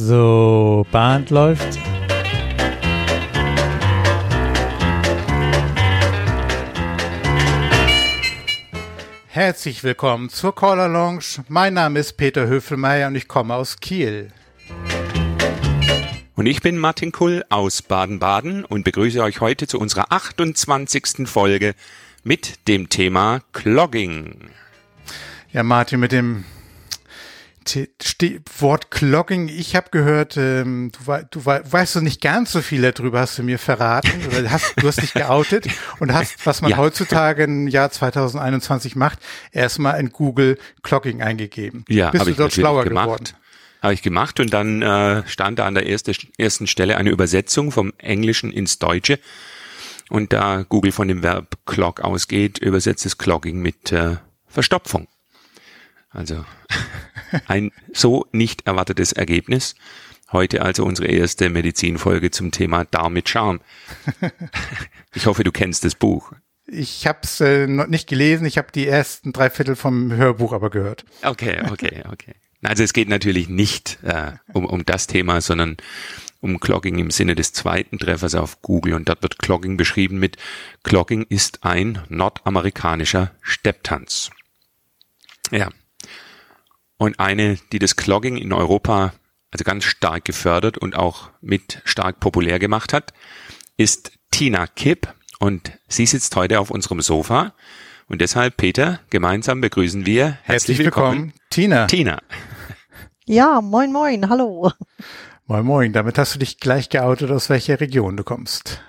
So, Band läuft. Herzlich willkommen zur Caller Lounge. Mein Name ist Peter Höfelmeier und ich komme aus Kiel. Und ich bin Martin Kull aus Baden-Baden und begrüße euch heute zu unserer 28. Folge mit dem Thema Clogging. Ja, Martin, mit dem Wort Clogging, ich habe gehört, ähm, du, du weißt du nicht ganz so viel darüber, hast du mir verraten. Oder hast, du hast dich geoutet und hast, was man ja. heutzutage im Jahr 2021 macht, erstmal in Google Clogging eingegeben. Ja, bist du dort schlauer gemacht. geworden? Habe ich gemacht und dann äh, stand da an der erste, ersten Stelle eine Übersetzung vom Englischen ins Deutsche. Und da Google von dem Verb clog ausgeht, übersetzt es Clogging mit äh, Verstopfung. Also ein so nicht erwartetes Ergebnis. Heute also unsere erste Medizinfolge zum Thema Darm mit Charme. Ich hoffe, du kennst das Buch. Ich habe es äh, noch nicht gelesen, ich habe die ersten drei Viertel vom Hörbuch aber gehört. Okay, okay, okay. Also es geht natürlich nicht äh, um, um das Thema, sondern um Clogging im Sinne des zweiten Treffers auf Google. Und dort wird Clogging beschrieben mit Clogging ist ein nordamerikanischer Stepptanz. Ja. Und eine, die das Clogging in Europa also ganz stark gefördert und auch mit stark populär gemacht hat, ist Tina Kipp. Und sie sitzt heute auf unserem Sofa und deshalb, Peter, gemeinsam begrüßen wir herzlich, herzlich willkommen, willkommen, Tina. Tina. Ja, moin, moin, hallo. Moin, moin. Damit hast du dich gleich geoutet, aus welcher Region du kommst.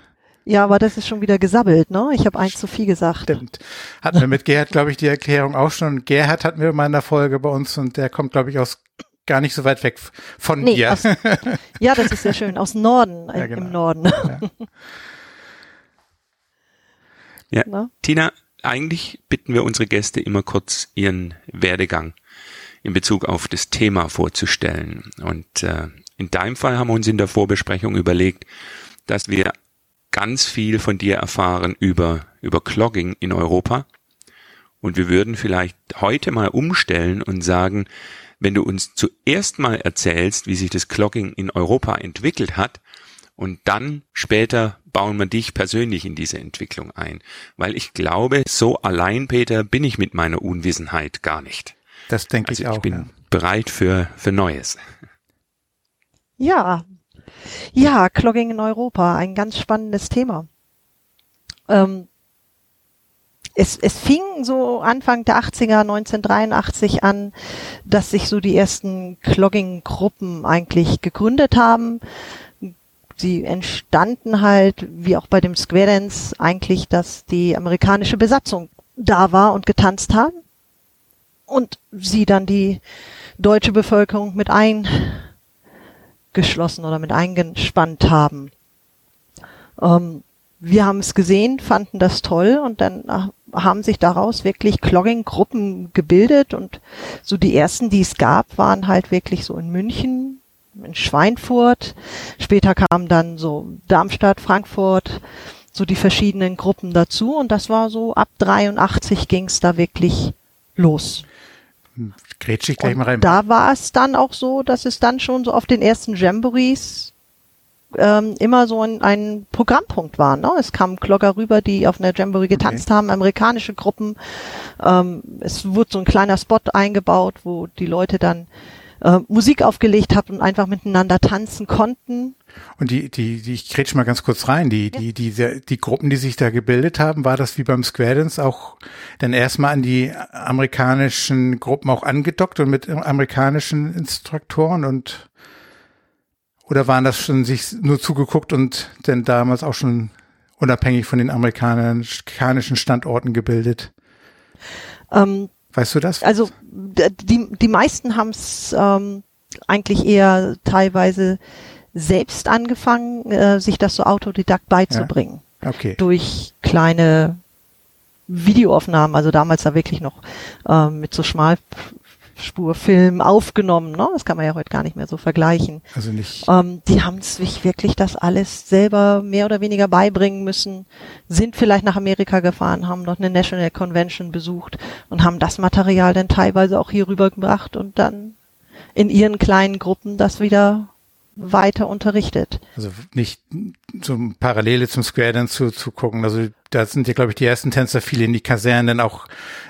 Ja, aber das ist schon wieder gesabbelt, ne? Ich habe eins zu viel gesagt. Stimmt. Hatten wir mit Gerhard, glaube ich, die Erklärung auch schon. Gerhard hatten wir mal in der Folge bei uns und der kommt, glaube ich, aus gar nicht so weit weg von nee, dir. Aus, ja, das ist sehr schön. Aus Norden, ja, genau. im Norden. Ja. ja. Tina, eigentlich bitten wir unsere Gäste immer kurz ihren Werdegang in Bezug auf das Thema vorzustellen. Und äh, in deinem Fall haben wir uns in der Vorbesprechung überlegt, dass wir ganz viel von dir erfahren über, über Clogging in Europa. Und wir würden vielleicht heute mal umstellen und sagen, wenn du uns zuerst mal erzählst, wie sich das Clogging in Europa entwickelt hat, und dann später bauen wir dich persönlich in diese Entwicklung ein. Weil ich glaube, so allein, Peter, bin ich mit meiner Unwissenheit gar nicht. Das denke also ich auch. Ich bin ja. bereit für, für Neues. Ja. Ja, Clogging in Europa, ein ganz spannendes Thema. Ähm, es, es fing so Anfang der 80er, 1983 an, dass sich so die ersten Clogging-Gruppen eigentlich gegründet haben sie entstanden halt, wie auch bei dem Square Dance, eigentlich, dass die amerikanische Besatzung da war und getanzt haben und sie dann die deutsche Bevölkerung mit eingeschlossen oder mit eingespannt haben. Ähm, wir haben es gesehen, fanden das toll und dann äh, haben sich daraus wirklich Clogging-Gruppen gebildet und so die ersten, die es gab, waren halt wirklich so in München, in Schweinfurt. Später kamen dann so Darmstadt, Frankfurt, so die verschiedenen Gruppen dazu und das war so ab 83 ging es da wirklich los. Grätsch ich gleich mal rein. Da war es dann auch so, dass es dann schon so auf den ersten Jamborees ähm, immer so ein, ein Programmpunkt war. Ne? Es kamen Klogger rüber, die auf einer Jamboree getanzt okay. haben, amerikanische Gruppen. Ähm, es wurde so ein kleiner Spot eingebaut, wo die Leute dann äh, Musik aufgelegt habt und einfach miteinander tanzen konnten. Und die, die, die, ich kretsch mal ganz kurz rein, die, die, die, die, die Gruppen, die sich da gebildet haben, war das wie beim Square Dance auch dann erstmal an die amerikanischen Gruppen auch angedockt und mit amerikanischen Instruktoren und oder waren das schon sich nur zugeguckt und denn damals auch schon unabhängig von den amerikanischen Standorten gebildet? Ähm, Weißt du das? Also die, die meisten haben es ähm, eigentlich eher teilweise selbst angefangen, äh, sich das so autodidakt beizubringen. Ja. Okay. Durch kleine Videoaufnahmen, also damals da wirklich noch äh, mit so schmal Spurfilm aufgenommen. Ne? Das kann man ja heute gar nicht mehr so vergleichen. Also nicht. Ähm, die haben sich wirklich das alles selber mehr oder weniger beibringen müssen, sind vielleicht nach Amerika gefahren, haben dort eine National Convention besucht und haben das Material dann teilweise auch hier rübergebracht und dann in ihren kleinen Gruppen das wieder weiter unterrichtet. Also nicht so Parallele zum Square Dance zu, zu gucken. Also da sind ja, glaube ich, die ersten Tänzer viele in die Kasernen auch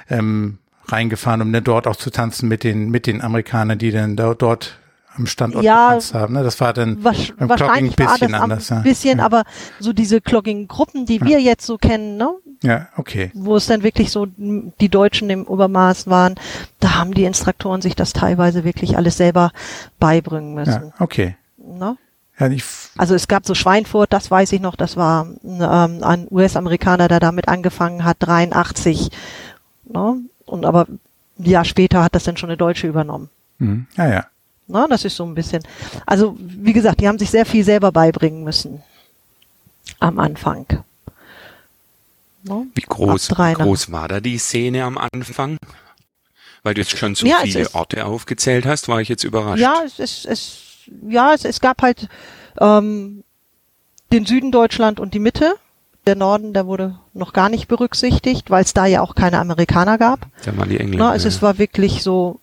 ähm, reingefahren, um dann dort auch zu tanzen mit den mit den Amerikanern, die dann da, dort am Standort ja, getanzt haben. Ne? Das war dann wasch, beim Clogging ein bisschen anders. Ein bisschen, ja. aber so diese Clogging-Gruppen, die ja. wir jetzt so kennen, ne? Ja, okay. Wo es dann wirklich so die Deutschen im Übermaß waren, da haben die Instruktoren sich das teilweise wirklich alles selber beibringen müssen. Ja, okay. Ne? Ja, also es gab so Schweinfurt, das weiß ich noch, das war ähm, ein US-Amerikaner, der damit angefangen hat, 83. Ne? Und aber ein Jahr später hat das dann schon eine Deutsche übernommen. Mhm. Ja, ja. Na, das ist so ein bisschen. Also, wie gesagt, die haben sich sehr viel selber beibringen müssen. Am Anfang. No? Wie groß, wie groß war da die Szene am Anfang? Weil du jetzt schon so ja, viele Orte aufgezählt hast, war ich jetzt überrascht. Ja, es, es, es, ja, es, es gab halt ähm, den Süden Deutschland und die Mitte. Der Norden, der wurde noch gar nicht berücksichtigt, weil es da ja auch keine Amerikaner gab. Da waren die Engländer. Na, also es war wirklich so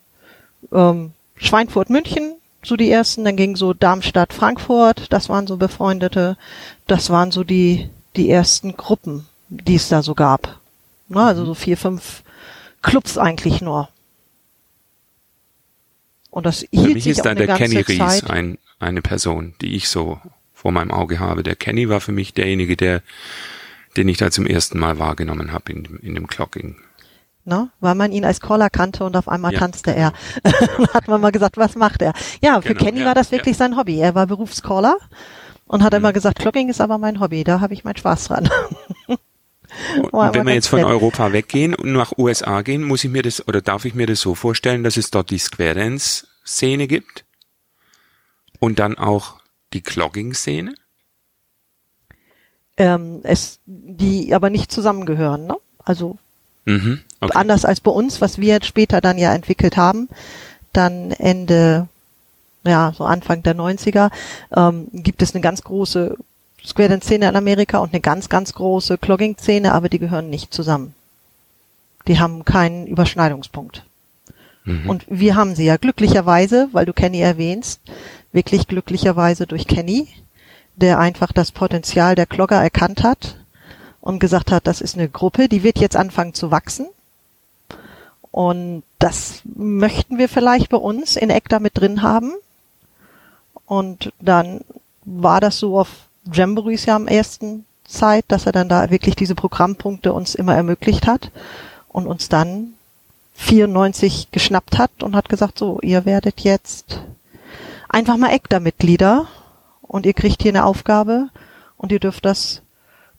ähm, Schweinfurt, München, so die ersten, dann ging so Darmstadt, Frankfurt, das waren so befreundete, das waren so die, die ersten Gruppen, die es da so gab. Na, also so vier, fünf Clubs eigentlich nur. Und das hielt Für mich sich ist da der Kenny Ries ein, eine Person, die ich so vor meinem Auge habe. Der Kenny war für mich derjenige, der, den ich da zum ersten Mal wahrgenommen habe in, in dem Clocking ne? weil man ihn als Caller kannte und auf einmal ja, tanzte er. hat man mal gesagt, was macht er? Ja, für genau, Kenny ja, war das wirklich ja. sein Hobby. Er war Berufscaller und hat mhm. immer gesagt, Clocking ist aber mein Hobby, da habe ich meinen Spaß dran. Und wenn wir jetzt von Europa weggehen und nach USA gehen, muss ich mir das oder darf ich mir das so vorstellen, dass es dort die Square Dance Szene gibt und dann auch die Clogging Szene? Ähm, es, die aber nicht zusammengehören, ne? Also Mhm, okay. Anders als bei uns, was wir später dann ja entwickelt haben, dann Ende, ja, so Anfang der 90er, ähm, gibt es eine ganz große Square Dance-Szene in Amerika und eine ganz, ganz große Clogging-Szene, aber die gehören nicht zusammen. Die haben keinen Überschneidungspunkt. Mhm. Und wir haben sie ja glücklicherweise, weil du Kenny erwähnst, wirklich glücklicherweise durch Kenny, der einfach das Potenzial der Clogger erkannt hat und gesagt hat, das ist eine Gruppe, die wird jetzt anfangen zu wachsen. Und das möchten wir vielleicht bei uns in ECTA mit drin haben. Und dann war das so auf Jamborees ja am ersten Zeit, dass er dann da wirklich diese Programmpunkte uns immer ermöglicht hat und uns dann 94 geschnappt hat und hat gesagt, so, ihr werdet jetzt einfach mal ECTA-Mitglieder und ihr kriegt hier eine Aufgabe und ihr dürft das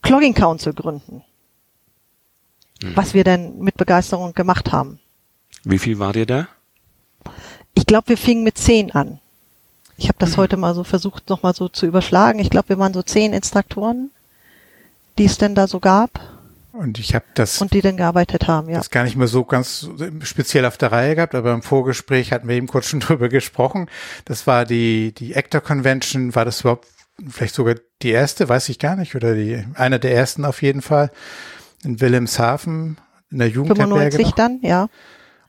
Clogging Council gründen. Mhm. Was wir denn mit Begeisterung gemacht haben. Wie viel war ihr da? Ich glaube, wir fingen mit zehn an. Ich habe das mhm. heute mal so versucht, nochmal so zu überschlagen. Ich glaube, wir waren so zehn Instruktoren, die es denn da so gab. Und ich habe das. Und die dann gearbeitet haben, ja. Das gar nicht mehr so ganz speziell auf der Reihe gehabt, aber im Vorgespräch hatten wir eben kurz schon drüber gesprochen. Das war die, die Actor Convention. War das überhaupt vielleicht sogar die erste, weiß ich gar nicht, oder die, einer der ersten auf jeden Fall, in Wilhelmshaven, in der Jugendherberge. 95 dann, ja.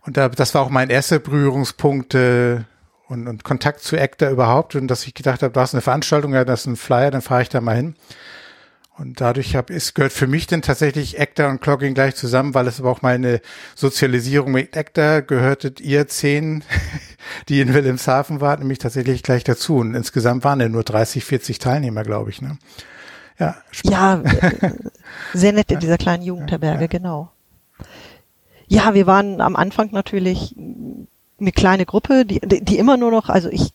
Und da, das war auch mein erster Berührungspunkt äh, und, und Kontakt zu ACTA überhaupt und dass ich gedacht habe, da ist eine Veranstaltung, ja, das ist ein Flyer, dann fahre ich da mal hin. Und dadurch hab, ist, gehört für mich denn tatsächlich Acta und Clogging gleich zusammen, weil es aber auch meine Sozialisierung mit Acta gehörtet ihr zehn, die in Wilhelmshaven waren, nämlich tatsächlich gleich dazu. Und insgesamt waren ja nur 30, 40 Teilnehmer, glaube ich. Ne? Ja, ja, äh, sehr nett in dieser kleinen Jugendherberge, ja, ja. genau. Ja, wir waren am Anfang natürlich eine kleine Gruppe, die, die immer nur noch, also ich,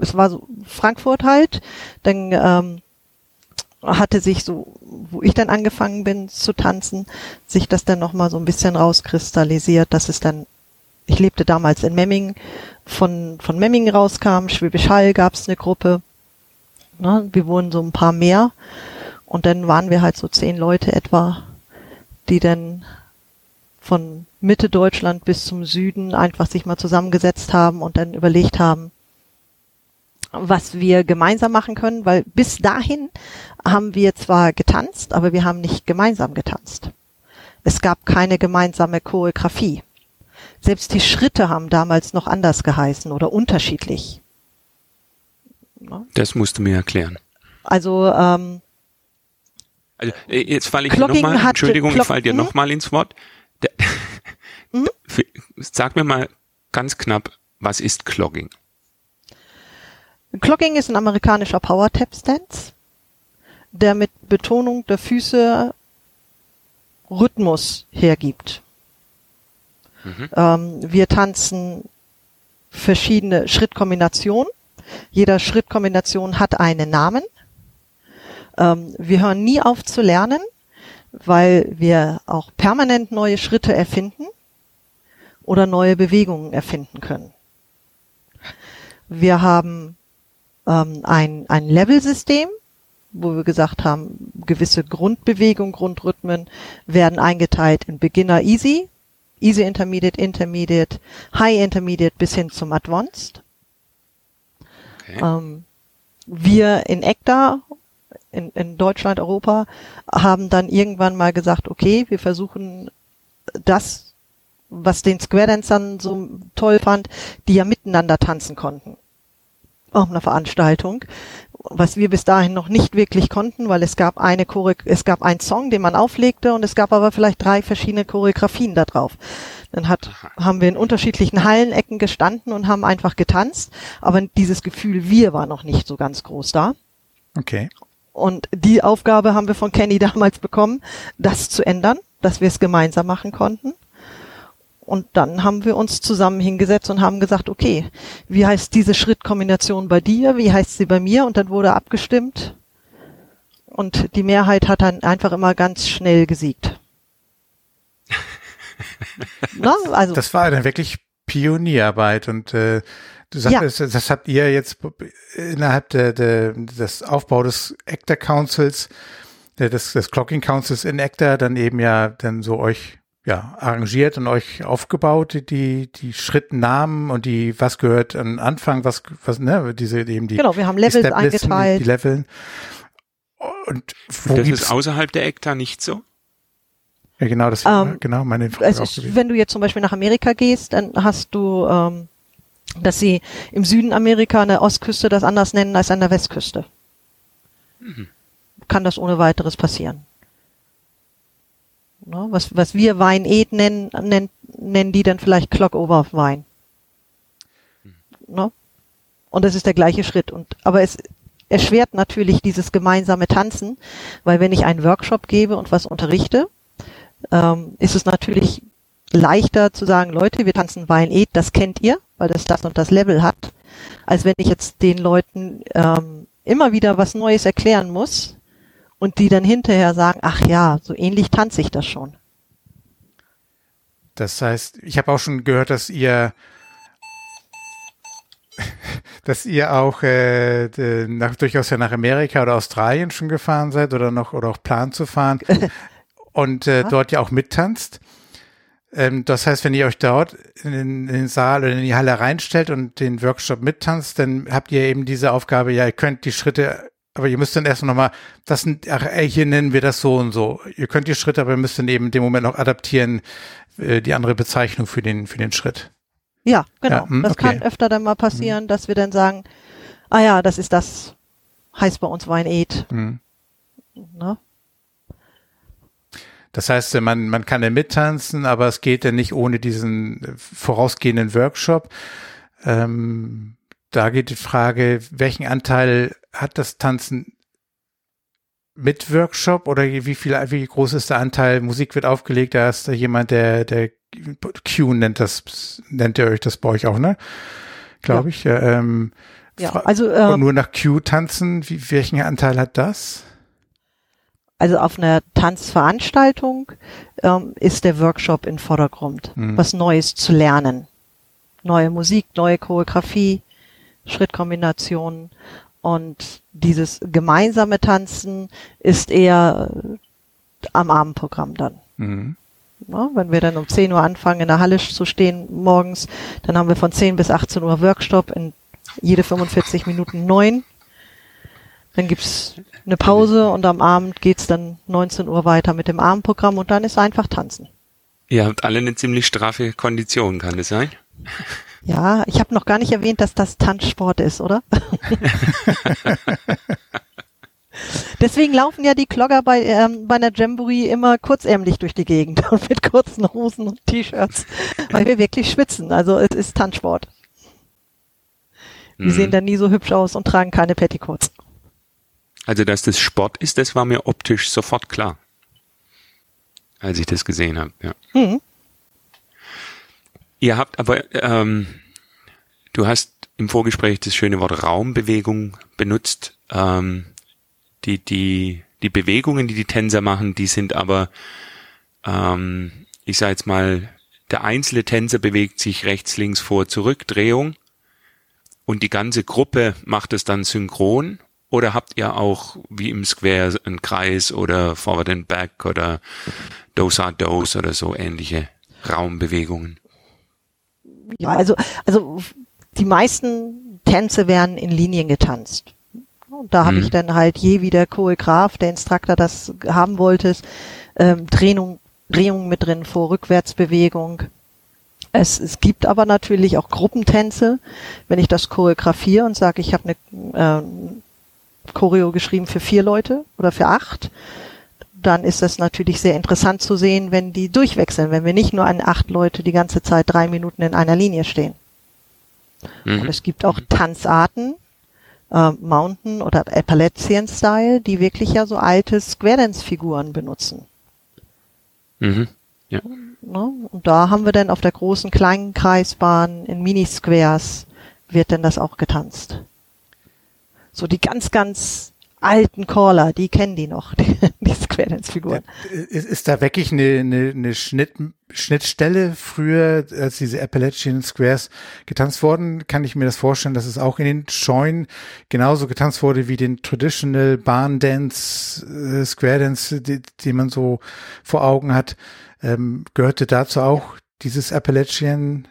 es war so Frankfurt halt, dann ähm, hatte sich so, wo ich dann angefangen bin zu tanzen, sich das dann nochmal so ein bisschen rauskristallisiert, dass es dann, ich lebte damals in Memmingen, von, von Memmingen rauskam, Schwäbisch Hall gab es eine Gruppe, ne, wir wurden so ein paar mehr und dann waren wir halt so zehn Leute etwa, die dann von Mitte Deutschland bis zum Süden einfach sich mal zusammengesetzt haben und dann überlegt haben, was wir gemeinsam machen können, weil bis dahin haben wir zwar getanzt, aber wir haben nicht gemeinsam getanzt. Es gab keine gemeinsame Choreografie. Selbst die Schritte haben damals noch anders geheißen oder unterschiedlich. Das musst du mir erklären. Also, ähm, also äh, jetzt falle ich nochmal, Entschuldigung, ich falle dir hm? nochmal ins Wort. Der, hm? Sag mir mal ganz knapp, was ist Clogging? Clogging ist ein amerikanischer Power Tap Stance, der mit Betonung der Füße Rhythmus hergibt. Mhm. Ähm, wir tanzen verschiedene Schrittkombinationen. Jeder Schrittkombination hat einen Namen. Ähm, wir hören nie auf zu lernen, weil wir auch permanent neue Schritte erfinden oder neue Bewegungen erfinden können. Wir haben ähm, ein, ein Level-System, wo wir gesagt haben, gewisse Grundbewegungen, Grundrhythmen werden eingeteilt in Beginner Easy, Easy Intermediate, Intermediate, High Intermediate bis hin zum Advanced. Okay. Ähm, wir in ECTA, in, in Deutschland, Europa, haben dann irgendwann mal gesagt, okay, wir versuchen das, was den Square Dancern so toll fand, die ja miteinander tanzen konnten auf einer Veranstaltung, was wir bis dahin noch nicht wirklich konnten, weil es gab eine Chore es gab einen Song, den man auflegte und es gab aber vielleicht drei verschiedene Choreografien da drauf. Dann hat, haben wir in unterschiedlichen Hallenecken gestanden und haben einfach getanzt, aber dieses Gefühl wir war noch nicht so ganz groß da. Okay. Und die Aufgabe haben wir von Kenny damals bekommen, das zu ändern, dass wir es gemeinsam machen konnten. Und dann haben wir uns zusammen hingesetzt und haben gesagt, okay, wie heißt diese Schrittkombination bei dir, wie heißt sie bei mir? Und dann wurde abgestimmt. Und die Mehrheit hat dann einfach immer ganz schnell gesiegt. Na, also. Das war dann wirklich Pionierarbeit und äh, du sagtest, ja. das habt ihr jetzt innerhalb der, der, des Aufbau des Actor Councils, des, des Clocking Councils in Actor dann eben ja dann so euch ja, arrangiert und euch aufgebaut, die, die Schrittnamen und die, was gehört an Anfang, was, was, ne, diese eben die. Genau, wir haben Levels eingeteilt. Die, die Leveln. Und wo das ist außerhalb der ECTA nicht so? Ja, genau, das ähm, genau meine Frage. Es ist, wenn du jetzt zum Beispiel nach Amerika gehst, dann hast du, ähm, dass sie im Süden Amerika an der Ostküste das anders nennen als an der Westküste. Mhm. Kann das ohne weiteres passieren. Ne? Was, was wir Wein Ed nennen, nennen, nennen die dann vielleicht Clockover Wein. Ne? Und das ist der gleiche Schritt. Und, aber es erschwert natürlich dieses gemeinsame Tanzen, weil wenn ich einen Workshop gebe und was unterrichte, ähm, ist es natürlich leichter zu sagen, Leute, wir tanzen Wein Ed, das kennt ihr, weil das das und das Level hat, als wenn ich jetzt den Leuten ähm, immer wieder was Neues erklären muss, und die dann hinterher sagen, ach ja, so ähnlich tanze ich das schon. Das heißt, ich habe auch schon gehört, dass ihr dass ihr auch äh, nach, durchaus ja nach Amerika oder Australien schon gefahren seid oder noch oder auch plant zu fahren und äh, dort ja auch mittanzt. Ähm, das heißt, wenn ihr euch dort in, in, den Saal oder in die Halle reinstellt und den Workshop mittanzt, dann habt ihr eben diese Aufgabe, ja, ihr könnt die Schritte aber ihr müsst dann erst nochmal, das sind, ach, ey, hier nennen wir das so und so. Ihr könnt die Schritte, aber ihr müsst dann eben in dem Moment noch adaptieren, äh, die andere Bezeichnung für den, für den Schritt. Ja, genau. Ja, hm, das okay. kann öfter dann mal passieren, hm. dass wir dann sagen, ah ja, das ist das, heißt bei uns Wein Ed. Hm. Ne? Das heißt, man, man kann ja mittanzen, aber es geht ja nicht ohne diesen vorausgehenden Workshop. Ähm, da geht die Frage, welchen Anteil hat das Tanzen mit Workshop oder wie viel, wie groß ist der Anteil? Musik wird aufgelegt, da ist da jemand, der, der Q nennt das, nennt ihr euch das bei euch auch, ne? Glaube ja. ich. Ähm, ja, also äh, nur nach Q tanzen, wie, welchen Anteil hat das? Also auf einer Tanzveranstaltung ähm, ist der Workshop im Vordergrund, hm. was Neues zu lernen. Neue Musik, neue Choreografie, Schrittkombinationen und dieses gemeinsame Tanzen ist eher am Abendprogramm dann. Mhm. Ja, wenn wir dann um 10 Uhr anfangen, in der Halle zu stehen morgens, dann haben wir von 10 bis 18 Uhr Workshop in jede 45 Minuten neun. Dann gibt's eine Pause und am Abend geht's dann 19 Uhr weiter mit dem Abendprogramm und dann ist einfach tanzen. Ihr habt alle eine ziemlich straffe Kondition, kann das sein? Ja, ich habe noch gar nicht erwähnt, dass das Tanzsport ist, oder? Deswegen laufen ja die Klogger bei, ähm, bei einer Jamboree immer kurzärmlich durch die Gegend und mit kurzen Hosen und T-Shirts, weil wir wirklich schwitzen. Also es ist Tanzsport. Wir mhm. sehen da nie so hübsch aus und tragen keine Petticoats. Also, dass das Sport ist, das war mir optisch sofort klar. Als ich das gesehen habe, ja. Mhm. Ihr habt aber, ähm, du hast im Vorgespräch das schöne Wort Raumbewegung benutzt. Ähm, die, die, die Bewegungen, die die Tänzer machen, die sind aber, ähm, ich sage jetzt mal, der einzelne Tänzer bewegt sich rechts, links, vor, zurück, Drehung. Und die ganze Gruppe macht es dann synchron. Oder habt ihr auch wie im Square einen Kreis oder Forward and Back oder Dose are Dose oder so ähnliche Raumbewegungen? Ja, also, also die meisten Tänze werden in Linien getanzt. Und da habe mhm. ich dann halt je wie der Choreograf, der Instruktor das haben wollte, ähm, Drehung, Drehung mit drin, Vor-Rückwärtsbewegung. Es, es gibt aber natürlich auch Gruppentänze. Wenn ich das choreografiere und sage, ich habe eine äh, Choreo geschrieben für vier Leute oder für acht, dann ist das natürlich sehr interessant zu sehen, wenn die durchwechseln, wenn wir nicht nur an acht Leute die ganze Zeit drei Minuten in einer Linie stehen. Mhm. Und es gibt auch Tanzarten, äh, Mountain oder Appalachian Style, die wirklich ja so alte Square Dance Figuren benutzen. Mhm. Ja. Ne? Und da haben wir dann auf der großen kleinen Kreisbahn in Mini-Squares wird denn das auch getanzt. So die ganz, ganz alten Caller, die kennen die noch, die, die Square Dance Figuren. Ist, ist da wirklich eine, eine, eine Schnitt, Schnittstelle früher, als diese Appalachian Squares getanzt wurden, kann ich mir das vorstellen, dass es auch in den Scheunen genauso getanzt wurde wie den Traditional Barn Dance, äh, Square Dance, die, die man so vor Augen hat. Ähm, gehörte dazu auch dieses Appalachian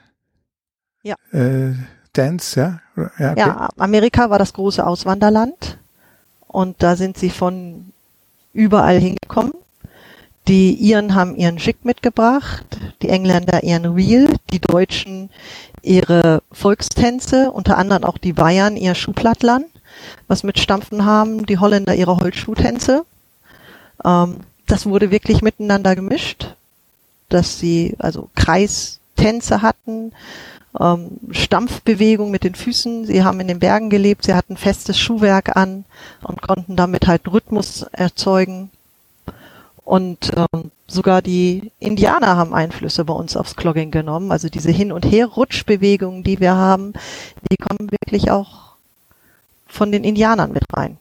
ja. äh, Dance, ja? Ja, okay. ja, Amerika war das große Auswanderland und da sind sie von überall hingekommen. Die Iren haben ihren Schick mitgebracht, die Engländer ihren Reel, die Deutschen ihre Volkstänze, unter anderem auch die Bayern ihr Schuhplattlern, was mit Stampfen haben, die Holländer ihre Holzschuhtänze. Ähm, das wurde wirklich miteinander gemischt, dass sie also Kreistänze hatten, ähm, Stampfbewegung mit den Füßen. Sie haben in den Bergen gelebt, sie hatten festes Schuhwerk an und konnten damit halt Rhythmus erzeugen. Und ähm, sogar die Indianer haben Einflüsse bei uns aufs Clogging genommen. Also diese Hin- und Her-Rutschbewegungen, die wir haben, die kommen wirklich auch von den Indianern mit rein.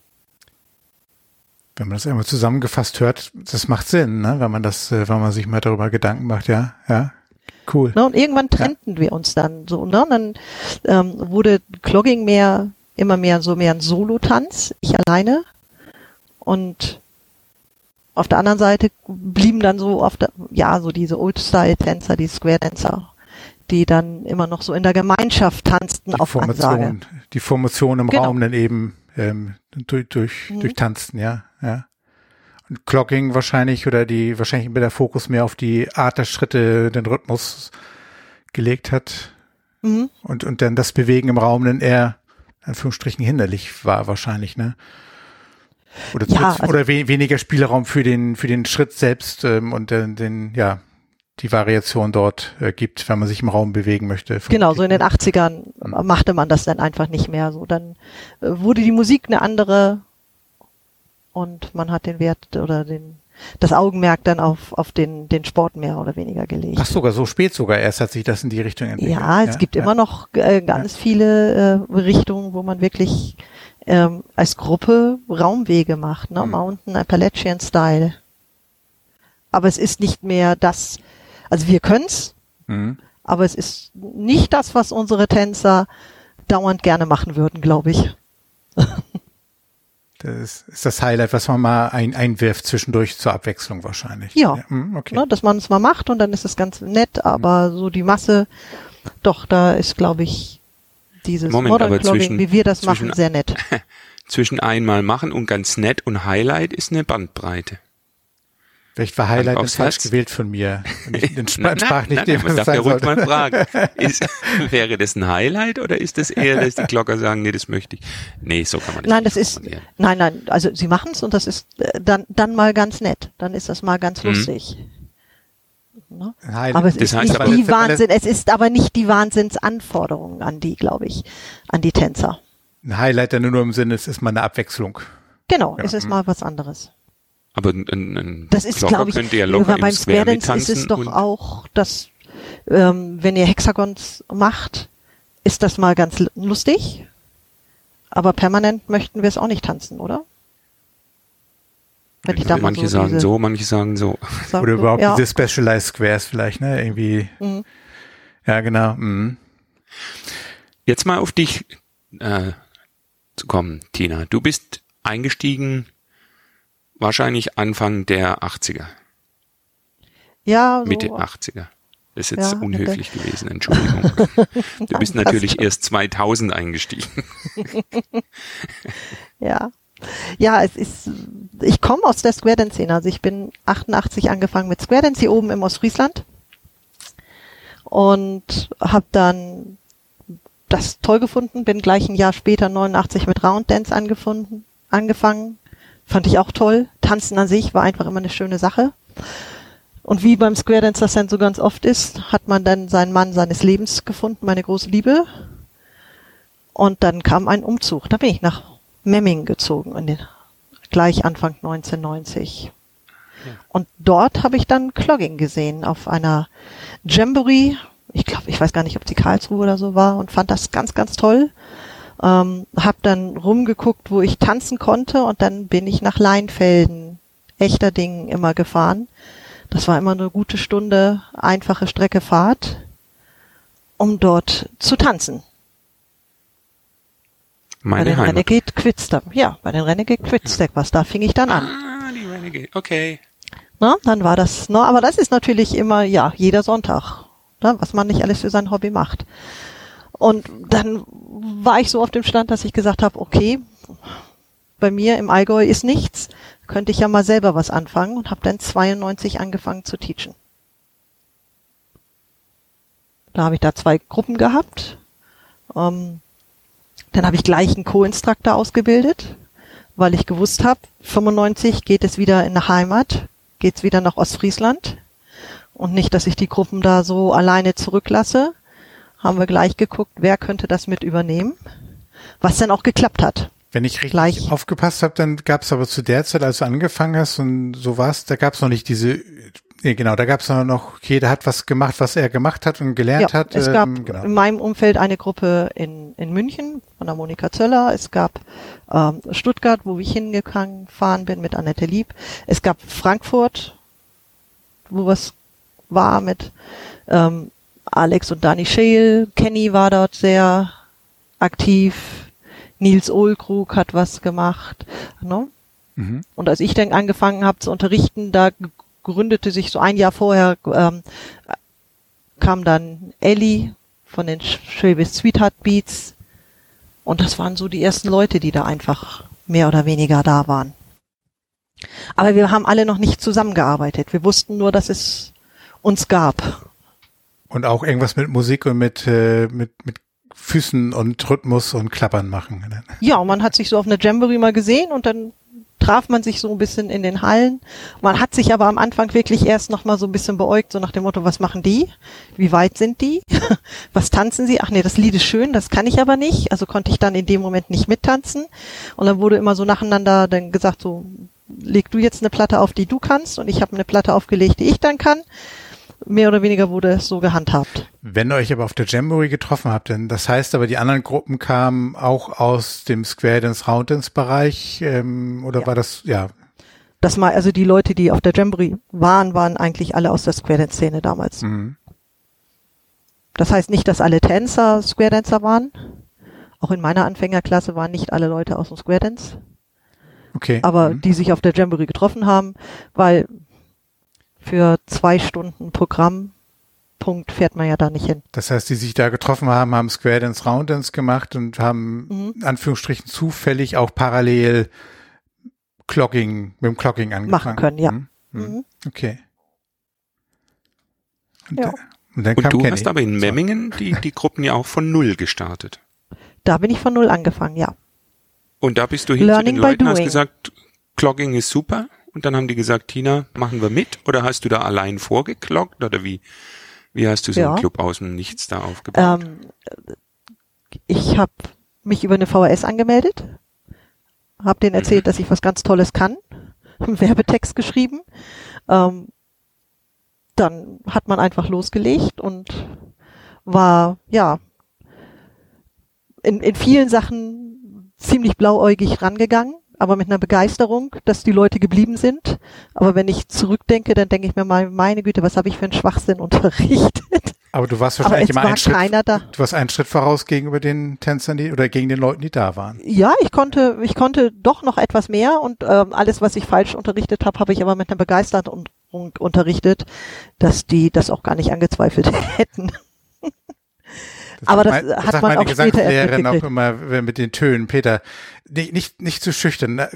Wenn man das einmal zusammengefasst hört, das macht Sinn, ne? wenn man das, äh, wenn man sich mal darüber Gedanken macht, ja, ja, Cool. Ne, und irgendwann trennten ja. wir uns dann so. Ne? Und dann ähm, wurde Clogging mehr, immer mehr so mehr ein Solo-Tanz, ich alleine. Und auf der anderen Seite blieben dann so oft, ja, so diese Old-Style-Tänzer, die Square-Dancer, die dann immer noch so in der Gemeinschaft tanzten die auf Formation, Ansage. Die Formation im genau. Raum dann eben ähm, durch, durch, mhm. durch Tanzen, ja, ja. Clogging wahrscheinlich oder die wahrscheinlich mit der Fokus mehr auf die Art der Schritte, den Rhythmus gelegt hat. Mhm. Und, und dann das Bewegen im Raum dann eher, in Anführungsstrichen, hinderlich war wahrscheinlich, ne? Oder, ja, also, oder we weniger Spielraum für den, für den Schritt selbst ähm, und den, den, ja, die Variation dort äh, gibt, wenn man sich im Raum bewegen möchte. Genau, so in den 80ern mhm. machte man das dann einfach nicht mehr so. Dann äh, wurde die Musik eine andere und man hat den Wert oder den das Augenmerk dann auf, auf den, den Sport mehr oder weniger gelegt. Ach sogar, so spät sogar erst hat sich das in die Richtung entwickelt. Ja, es ja, gibt ja. immer noch äh, ganz ja. viele äh, Richtungen, wo man wirklich ähm, als Gruppe Raumwege macht, ne? Mhm. Mountain Appalachian Style. Aber es ist nicht mehr das, also wir können's, mhm. aber es ist nicht das, was unsere Tänzer dauernd gerne machen würden, glaube ich. Das ist das Highlight, was man mal ein, einwirft zwischendurch zur Abwechslung wahrscheinlich. Ja, ja hm, okay. Ne, dass man es mal macht und dann ist es ganz nett, aber mhm. so die Masse, doch, da ist, glaube ich, dieses Moment, Modern Clogging, wie wir das machen, sehr nett. zwischen einmal machen und ganz nett und Highlight ist eine Bandbreite. Vielleicht war Highlight falsch Herz. gewählt von mir. Und ich entsprach nein, nicht dem, was ich ruhig mal fragen. Ist, wäre das ein Highlight oder ist das eher, dass die Glocker sagen, nee, das möchte ich? Nee, so kann man das Nein, das ist, nein, nein, also sie machen es und das ist äh, dann, dann mal ganz nett. Dann ist das mal ganz mhm. lustig. Mhm. Ne? Aber es das ist nicht die Wahnsinn, es ist aber nicht die Wahnsinnsanforderungen an die, glaube ich, an die Tänzer. Ein Highlight ja nur im Sinne, es ist mal eine Abwechslung. Genau, ja. es ist mhm. mal was anderes. Aber ein, ein das ist, glaube ich, ja beim Square Dance ist es doch auch, dass ähm, wenn ihr Hexagons macht, ist das mal ganz lustig. Aber permanent möchten wir es auch nicht tanzen, oder? Wenn ich da manche so sagen so, manche sagen so. Oder überhaupt ja. diese Specialized Squares vielleicht, ne? Irgendwie. Mhm. Ja, genau. Mhm. Jetzt mal auf dich äh, zu kommen, Tina. Du bist eingestiegen wahrscheinlich Anfang der 80er. Ja, so. Mitte 80er. Das ist jetzt ja, unhöflich bitte. gewesen, Entschuldigung. Du bist natürlich erst 2000 eingestiegen. ja. Ja, es ist, ich komme aus der Square Dance Szene. Also ich bin 88 angefangen mit Square Dance hier oben im Ostfriesland und habe dann das toll gefunden, bin gleich ein Jahr später 89 mit Round Dance angefunden, angefangen, Fand ich auch toll. Tanzen an sich war einfach immer eine schöne Sache. Und wie beim Square Dance das dann so ganz oft ist, hat man dann seinen Mann seines Lebens gefunden, meine große Liebe. Und dann kam ein Umzug. Da bin ich nach Memming gezogen, in den, gleich Anfang 1990. Und dort habe ich dann Clogging gesehen auf einer Jamboree. Ich glaube, ich weiß gar nicht, ob sie Karlsruhe oder so war und fand das ganz, ganz toll. Ähm, hab dann rumgeguckt, wo ich tanzen konnte und dann bin ich nach Leinfelden, echter Ding immer gefahren. Das war immer eine gute Stunde, einfache Strecke Fahrt, um dort zu tanzen. Meine bei den Heimat. Renegade Quitztag. Ja, bei den Renegade Quitztag was. Da fing ich dann an. Ah, die Renegade. Okay. Na, dann war das, na, aber das ist natürlich immer, ja, jeder Sonntag. Na, was man nicht alles für sein Hobby macht. Und dann war ich so auf dem Stand, dass ich gesagt habe, okay, bei mir im Allgäu ist nichts, könnte ich ja mal selber was anfangen und habe dann 92 angefangen zu teachen. Da habe ich da zwei Gruppen gehabt. Ähm, dann habe ich gleich einen Co-Instruktor ausgebildet, weil ich gewusst habe, 95 geht es wieder in der Heimat, geht's wieder nach Ostfriesland und nicht, dass ich die Gruppen da so alleine zurücklasse haben wir gleich geguckt, wer könnte das mit übernehmen, was dann auch geklappt hat. Wenn ich richtig gleich. aufgepasst habe, dann gab es aber zu der Zeit, als du angefangen hast und so warst, da gab es noch nicht diese, nee, genau, da gab es noch, jeder hat was gemacht, was er gemacht hat und gelernt ja, hat. Es gab ähm, genau. in meinem Umfeld eine Gruppe in, in München von der Monika Zöller, es gab ähm, Stuttgart, wo ich hingefahren bin mit Annette Lieb, es gab Frankfurt, wo was war mit ähm, Alex und Dani Scheel, Kenny war dort sehr aktiv, Nils Ohlkrug hat was gemacht. Ne? Mhm. Und als ich dann angefangen habe zu unterrichten, da gründete sich so ein Jahr vorher, ähm, kam dann Ellie von den Schwäbisch Sweetheart Beats und das waren so die ersten Leute, die da einfach mehr oder weniger da waren. Aber wir haben alle noch nicht zusammengearbeitet. Wir wussten nur, dass es uns gab. Und auch irgendwas mit Musik und mit, äh, mit, mit Füßen und Rhythmus und Klappern machen. Ja, man hat sich so auf einer Jamboree mal gesehen und dann traf man sich so ein bisschen in den Hallen. Man hat sich aber am Anfang wirklich erst noch mal so ein bisschen beäugt, so nach dem Motto, was machen die? Wie weit sind die? was tanzen sie? Ach nee, das Lied ist schön, das kann ich aber nicht. Also konnte ich dann in dem Moment nicht mittanzen. Und dann wurde immer so nacheinander dann gesagt, so, leg du jetzt eine Platte auf, die du kannst und ich habe eine Platte aufgelegt, die ich dann kann mehr oder weniger wurde es so gehandhabt. Wenn ihr euch aber auf der Jamboree getroffen habt, denn das heißt aber, die anderen Gruppen kamen auch aus dem Square Dance Round Dance Bereich ähm, oder ja. war das, ja? Das mal, also die Leute, die auf der Jamboree waren, waren eigentlich alle aus der Square Dance Szene damals. Mhm. Das heißt nicht, dass alle Tänzer Square Dancer waren. Auch in meiner Anfängerklasse waren nicht alle Leute aus dem Square Dance. Okay. Aber mhm. die sich auf der Jamboree getroffen haben, weil für zwei Stunden Programm Punkt fährt man ja da nicht hin. Das heißt, die sich da getroffen haben, haben Square Dance Round Dance gemacht und haben mhm. in Anführungsstrichen zufällig auch parallel Clogging, mit dem Clogging angefangen. Machen können, ja. Mhm. Hm. Mhm. Okay. Und, ja. und, und du Kenny. hast aber in Memmingen die, die Gruppen ja auch von Null gestartet. Da bin ich von Null angefangen, ja. Und da bist du hin Learning zu den Leuten, hast gesagt, Clogging ist super. Und dann haben die gesagt, Tina, machen wir mit? Oder hast du da allein vorgekloggt? Oder wie, wie hast du so ja. einen Club aus dem Nichts da aufgebaut? Ähm, ich habe mich über eine VHS angemeldet, habe denen erzählt, mhm. dass ich was ganz Tolles kann, einen Werbetext geschrieben. Ähm, dann hat man einfach losgelegt und war ja in, in vielen Sachen ziemlich blauäugig rangegangen, aber mit einer Begeisterung, dass die Leute geblieben sind. Aber wenn ich zurückdenke, dann denke ich mir mal, meine Güte, was habe ich für einen Schwachsinn unterrichtet? Aber du warst wahrscheinlich immer einen Schritt, da. du warst einen Schritt voraus gegenüber den Tänzern, die, oder gegen den Leuten, die da waren. Ja, ich konnte, ich konnte doch noch etwas mehr und ähm, alles, was ich falsch unterrichtet habe, habe ich aber mit einer Begeisterung unterrichtet, dass die das auch gar nicht angezweifelt hätten. Das aber das mein, hat man meine auch Gesangslehrerin auch immer mit den Tönen, Peter, nicht, nicht, nicht zu schüchtern.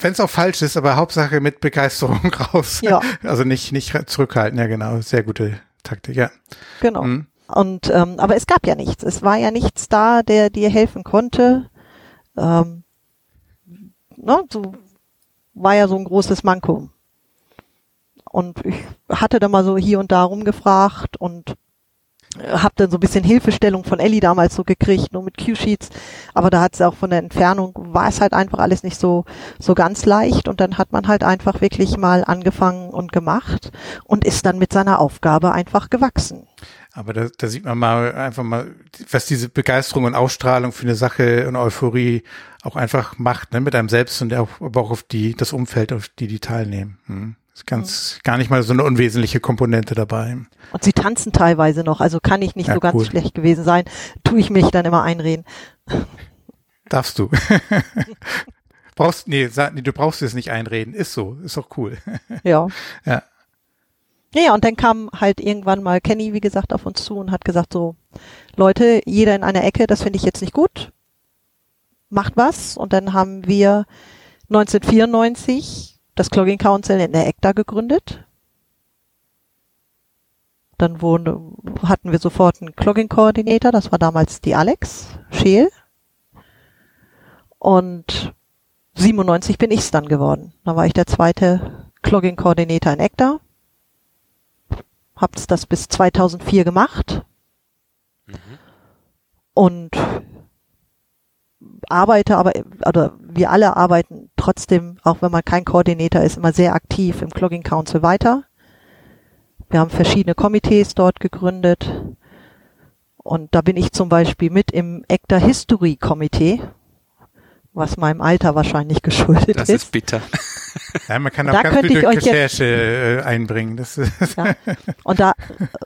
Wenn es auch falsch ist, aber Hauptsache mit Begeisterung raus. Ja. Also nicht, nicht zurückhalten, ja genau. Sehr gute Taktik, ja. Genau. Mhm. Und ähm, aber es gab ja nichts. Es war ja nichts da, der dir helfen konnte. Ähm, ne, so war ja so ein großes Manko. Und ich hatte da mal so hier und da rumgefragt und habe dann so ein bisschen Hilfestellung von Ellie damals so gekriegt, nur mit Q-Sheets, aber da hat es auch von der Entfernung, war es halt einfach alles nicht so, so ganz leicht und dann hat man halt einfach wirklich mal angefangen und gemacht und ist dann mit seiner Aufgabe einfach gewachsen. Aber da, da sieht man mal einfach mal, was diese Begeisterung und Ausstrahlung für eine Sache und Euphorie auch einfach macht, ne, mit einem selbst und auch, aber auch auf die, das Umfeld, auf die die teilnehmen. Hm. Ist ganz, gar nicht mal so eine unwesentliche Komponente dabei. Und sie tanzen teilweise noch, also kann ich nicht ja, so ganz cool. schlecht gewesen sein. Tue ich mich dann immer einreden. Darfst du. brauchst, nee, nee, du brauchst es nicht einreden. Ist so, ist doch cool. ja. Ja. Ja, und dann kam halt irgendwann mal Kenny, wie gesagt, auf uns zu und hat gesagt so, Leute, jeder in einer Ecke, das finde ich jetzt nicht gut. Macht was. Und dann haben wir 1994 das Clogging Council in der ECTA gegründet. Dann wurde, hatten wir sofort einen Clogging Coordinator, das war damals die Alex Scheel. Und 97 bin ich's dann geworden. Da war ich der zweite Clogging Coordinator in ECTA. Hab's das bis 2004 gemacht. Mhm. Und arbeite aber, oder wir alle arbeiten trotzdem, auch wenn man kein Koordinator ist, immer sehr aktiv im Clogging Council weiter. Wir haben verschiedene Komitees dort gegründet. Und da bin ich zum Beispiel mit im ECTA History Komitee, was meinem Alter wahrscheinlich geschuldet ist. Das ist bitter. Ja, man kann auch da ganz viel durch Recherche jetzt, äh, einbringen. Das ja. Und da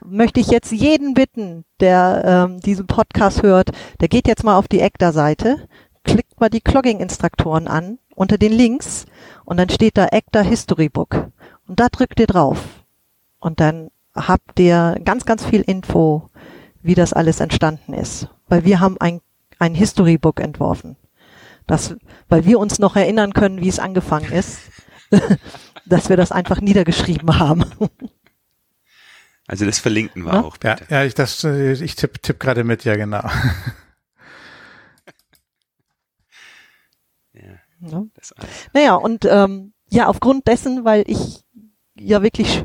möchte ich jetzt jeden bitten, der ähm, diesen Podcast hört, der geht jetzt mal auf die ECTA-Seite, klickt mal die Clogging-Instruktoren an unter den Links und dann steht da ECTA History Book. Und da drückt ihr drauf. Und dann habt ihr ganz, ganz viel Info, wie das alles entstanden ist. Weil wir haben ein, ein History Book entworfen. Das, weil wir uns noch erinnern können, wie es angefangen ist, dass wir das einfach niedergeschrieben haben. Also das verlinken wir ja? auch. Bitte. Ja, ja, ich, das, äh, ich tipp, tipp gerade mit, ja genau. Ja. Naja, und ähm, ja, aufgrund dessen, weil ich ja wirklich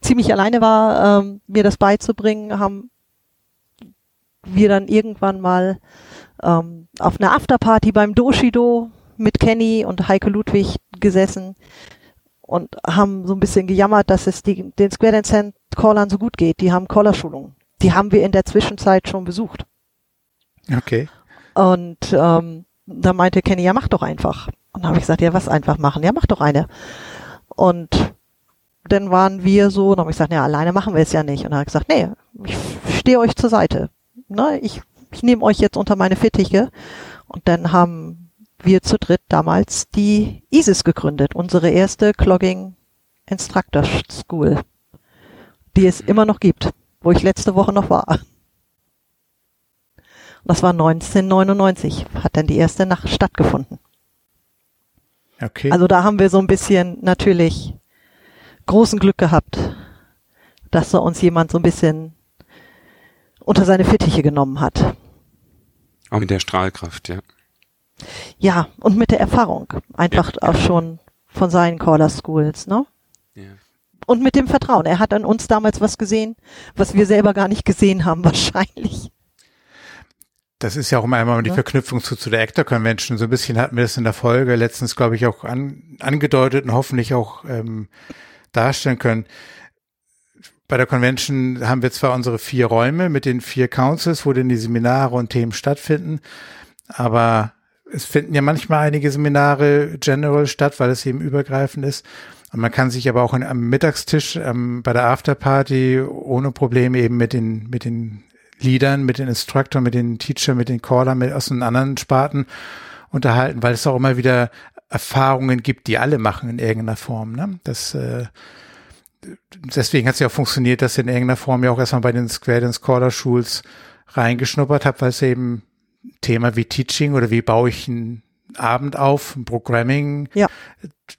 ziemlich alleine war, ähm, mir das beizubringen, haben wir dann irgendwann mal ähm, auf einer Afterparty beim Doshido mit Kenny und Heike Ludwig gesessen und haben so ein bisschen gejammert, dass es die, den Square Dance Callern so gut geht. Die haben Callerschulungen. Die haben wir in der Zwischenzeit schon besucht. Okay. Und ähm, da meinte Kenny, ja mach doch einfach. Und dann habe ich gesagt, ja, was einfach machen? Ja, mach doch eine. Und dann waren wir so, und dann habe ich gesagt, ja, alleine machen wir es ja nicht. Und dann habe ich gesagt, nee, ich stehe euch zur Seite. Ne, ich, ich nehme euch jetzt unter meine Fittiche. Und dann haben wir zu dritt damals die ISIS gegründet, unsere erste Clogging Instructor School, die es immer noch gibt, wo ich letzte Woche noch war. Und das war 1999, hat dann die erste Nacht stattgefunden. Okay. Also da haben wir so ein bisschen natürlich großen Glück gehabt, dass da uns jemand so ein bisschen unter seine Fittiche genommen hat. Auch mit der Strahlkraft, ja. Ja, und mit der Erfahrung. Einfach ja. auch schon von seinen Caller Schools, ne? Ja. Und mit dem Vertrauen. Er hat an uns damals was gesehen, was wir selber gar nicht gesehen haben, wahrscheinlich. Das ist ja auch immer einmal die Verknüpfung zu, zu der Actor Convention. So ein bisschen hatten wir das in der Folge letztens, glaube ich, auch an, angedeutet und hoffentlich auch ähm, darstellen können. Bei der Convention haben wir zwar unsere vier Räume mit den vier Councils, wo denn die Seminare und Themen stattfinden, aber es finden ja manchmal einige Seminare general statt, weil es eben übergreifend ist. Und man kann sich aber auch am Mittagstisch ähm, bei der Afterparty ohne Probleme eben mit den, mit den Leadern, mit den Instructoren, mit den Teacher, mit den Caller, mit aus den anderen Sparten unterhalten, weil es auch immer wieder Erfahrungen gibt, die alle machen in irgendeiner Form. Ne? Das, äh, deswegen hat es ja auch funktioniert, dass ihr in irgendeiner Form ja auch erstmal bei den Square Dance Caller Schools reingeschnuppert habt, weil es eben Thema wie Teaching oder wie baue ich einen Abend auf, Programming, ja.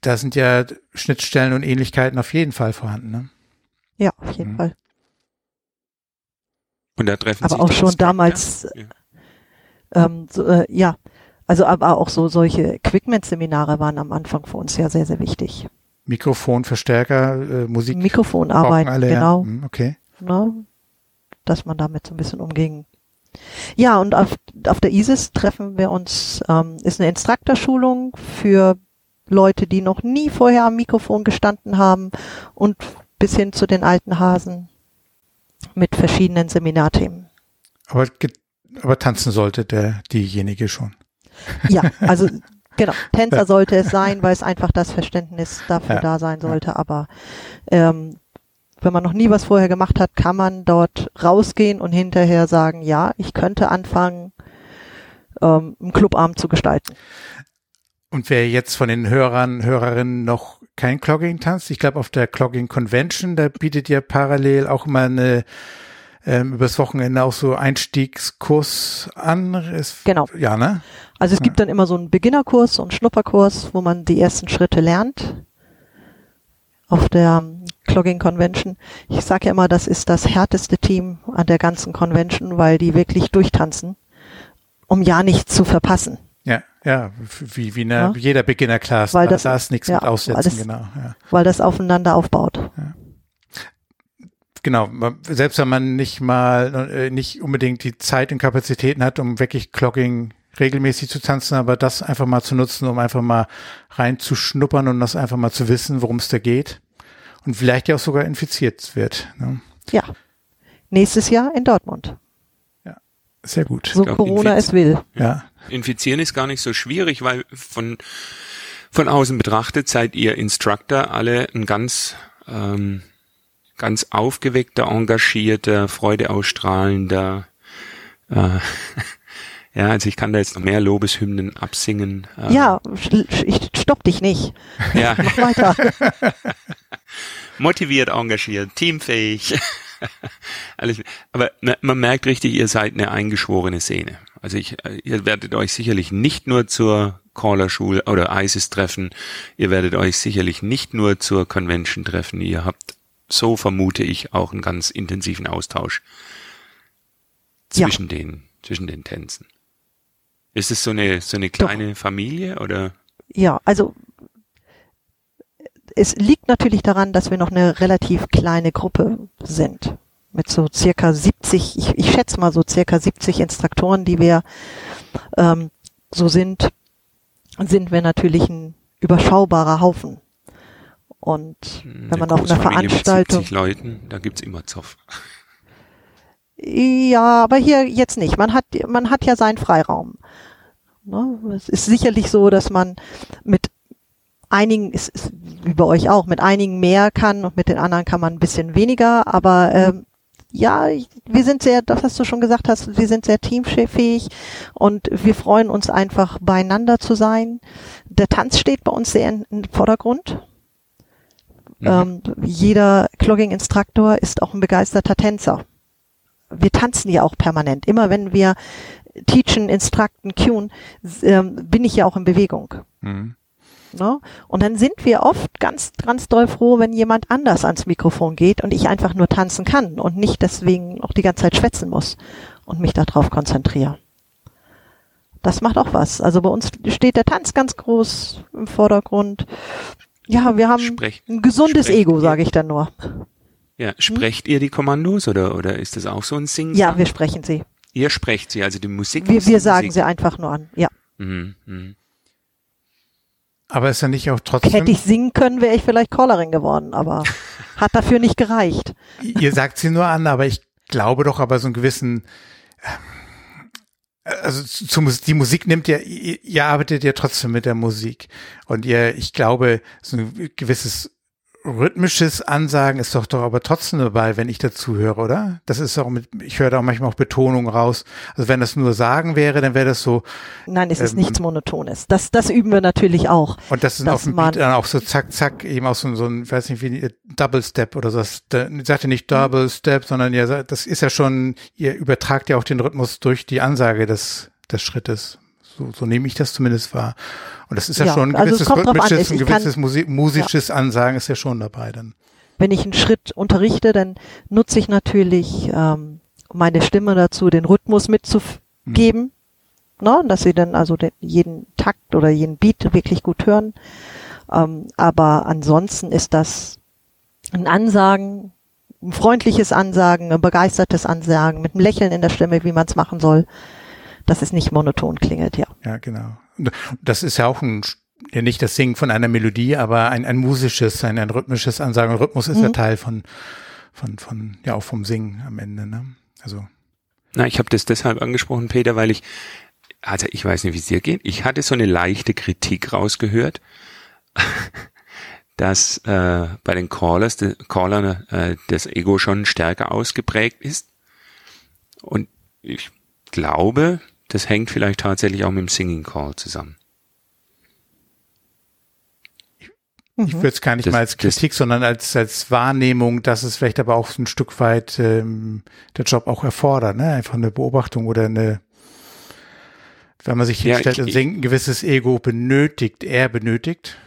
da sind ja Schnittstellen und Ähnlichkeiten auf jeden Fall vorhanden. Ne? Ja, auf jeden mhm. Fall. Und da treffen aber auch schon damals, ja. Ähm, so, äh, ja, also aber auch so solche Equipment-Seminare waren am Anfang für uns ja sehr, sehr wichtig. Mikrofon, Verstärker, äh, Musik. Mikrofonarbeit, alle, genau. Ja. Hm, okay. Ne? Dass man damit so ein bisschen umging. Ja, und auf, auf der ISIS treffen wir uns, ähm, ist eine Instruktorschulung für Leute, die noch nie vorher am Mikrofon gestanden haben und bis hin zu den alten Hasen mit verschiedenen Seminarthemen. Aber, aber tanzen sollte der diejenige schon. Ja, also genau, Tänzer ja. sollte es sein, weil es einfach das Verständnis dafür ja. da sein sollte. Aber ähm, wenn man noch nie was vorher gemacht hat, kann man dort rausgehen und hinterher sagen, ja, ich könnte anfangen, ähm, einen Clubabend zu gestalten. Und wer jetzt von den Hörern, Hörerinnen noch kein Clogging tanzt, ich glaube auf der Clogging Convention, da bietet ihr parallel auch immer eine ähm, übers Wochenende auch so Einstiegskurs an. Ist, genau. Ja, ne? Also es ja. gibt dann immer so einen Beginnerkurs, so einen Schnupperkurs, wo man die ersten Schritte lernt. Auf der Clogging Convention. Ich sage ja immer, das ist das härteste Team an der ganzen Convention, weil die wirklich durchtanzen, um ja nichts zu verpassen. Ja, wie, wie eine, ja. jeder Beginner-Class, weil das, da ist nichts ja, mit Aussetzen, das, genau. Ja. Weil das aufeinander aufbaut. Ja. Genau, selbst wenn man nicht mal, äh, nicht unbedingt die Zeit und Kapazitäten hat, um wirklich Clogging regelmäßig zu tanzen, aber das einfach mal zu nutzen, um einfach mal reinzuschnuppern und das einfach mal zu wissen, worum es da geht. Und vielleicht ja auch sogar infiziert wird. Ne? Ja. Nächstes Jahr in Dortmund. Ja, sehr gut. So Corona es will. Ja. Infizieren ist gar nicht so schwierig, weil von, von außen betrachtet seid ihr Instructor alle ein ganz, ähm, ganz aufgeweckter, engagierter, freudeausstrahlender, äh, Ja, also ich kann da jetzt noch mehr Lobeshymnen absingen. Ähm. Ja, ich stopp dich nicht. Ja. Mach weiter. Motiviert, engagiert, teamfähig. Alles. Aber man merkt richtig, ihr seid eine eingeschworene Szene. Also ich, äh, ihr werdet euch sicherlich nicht nur zur Caller-Schule oder ISIS treffen. Ihr werdet euch sicherlich nicht nur zur Convention treffen. Ihr habt, so vermute ich, auch einen ganz intensiven Austausch zwischen ja. den, zwischen den Tänzen. Ist es so eine, so eine kleine Doch. Familie oder? Ja, also es liegt natürlich daran, dass wir noch eine relativ kleine Gruppe sind. Mit so circa 70, ich, ich schätze mal so circa 70 Instruktoren, die wir ähm, so sind, sind wir natürlich ein überschaubarer Haufen. Und hm, wenn man auf einer Veranstaltung. Mit 70 Leuten, da gibt's immer Zoff. Ja, aber hier jetzt nicht. Man hat, man hat ja seinen Freiraum. Ne? Es ist sicherlich so, dass man mit einigen, ist, ist wie bei euch auch, mit einigen mehr kann und mit den anderen kann man ein bisschen weniger, aber ähm, ja, wir sind sehr, das hast du schon gesagt hast, wir sind sehr teamfähig und wir freuen uns einfach beieinander zu sein. Der Tanz steht bei uns sehr im Vordergrund. Mhm. Ähm, jeder Clogging-Instruktor ist auch ein begeisterter Tänzer. Wir tanzen ja auch permanent. Immer wenn wir teachen, instructen, cuen, ähm, bin ich ja auch in Bewegung. Mhm. Ne? Und dann sind wir oft ganz, ganz doll froh, wenn jemand anders ans Mikrofon geht und ich einfach nur tanzen kann und nicht deswegen auch die ganze Zeit schwätzen muss und mich darauf konzentriere. Das macht auch was. Also bei uns steht der Tanz ganz groß im Vordergrund. Ja, wir haben Sprech, ein gesundes Ego, sage ich dann nur. Ja, hm? sprecht hm? ihr die Kommandos oder, oder ist das auch so ein Singen? Ja, wir sprechen sie. Ihr sprecht sie, also die Musik. Wir, wir sagen Musik. sie einfach nur an, ja. Mhm, mh. Aber ist ja nicht auch trotzdem. Hätte ich singen können, wäre ich vielleicht Callerin geworden, aber hat dafür nicht gereicht. Ihr sagt sie nur an, aber ich glaube doch aber so einen gewissen, äh, also zu, die Musik nimmt ja, ihr, ihr arbeitet ja trotzdem mit der Musik. Und ihr, ich glaube, so ein gewisses rhythmisches Ansagen ist doch doch aber trotzdem dabei, wenn ich dazu höre, oder? Das ist auch mit, ich höre da auch manchmal auch Betonung raus. Also wenn das nur Sagen wäre, dann wäre das so. Nein, es ähm, ist nichts Monotones. Das, das üben wir natürlich auch. Und das ist auf dem Beat dann auch so zack, zack, eben auch so, so ein, weiß nicht, wie Double Step oder so. Das, da, sagt ihr nicht Double Step, sondern ja, das ist ja schon, ihr übertragt ja auch den Rhythmus durch die Ansage des, des Schrittes. So, so nehme ich das zumindest wahr. Und das ist ja, ja schon ein also gewisses rhythmisches, ein gewisses Musi musisches ja. Ansagen ist ja schon dabei dann. Wenn ich einen Schritt unterrichte, dann nutze ich natürlich ähm, meine Stimme dazu, den Rhythmus mitzugeben, hm. ne, dass sie dann also den, jeden Takt oder jeden Beat wirklich gut hören. Ähm, aber ansonsten ist das ein Ansagen, ein freundliches Ansagen, ein begeistertes Ansagen mit einem Lächeln in der Stimme, wie man es machen soll dass es nicht monoton klingelt, ja. Ja, genau. Das ist ja auch ein ja nicht das Singen von einer Melodie, aber ein, ein musisches, ein, ein rhythmisches Ansagen. Rhythmus ist mhm. ja Teil von, von, von, ja auch vom Singen am Ende. Ne? Also. Na, ich habe das deshalb angesprochen, Peter, weil ich, also ich weiß nicht, wie es dir geht. Ich hatte so eine leichte Kritik rausgehört, dass äh, bei den Callers, de, Callern äh, das Ego schon stärker ausgeprägt ist. Und ich glaube, das hängt vielleicht tatsächlich auch mit dem Singing Call zusammen. Ich würde es gar nicht das, mal als Kritik, sondern als, als Wahrnehmung, dass es vielleicht aber auch ein Stück weit ähm, der Job auch erfordert, ne? Einfach eine Beobachtung oder eine, wenn man sich hinstellt ja, ich, und singt, ein gewisses Ego benötigt, er benötigt.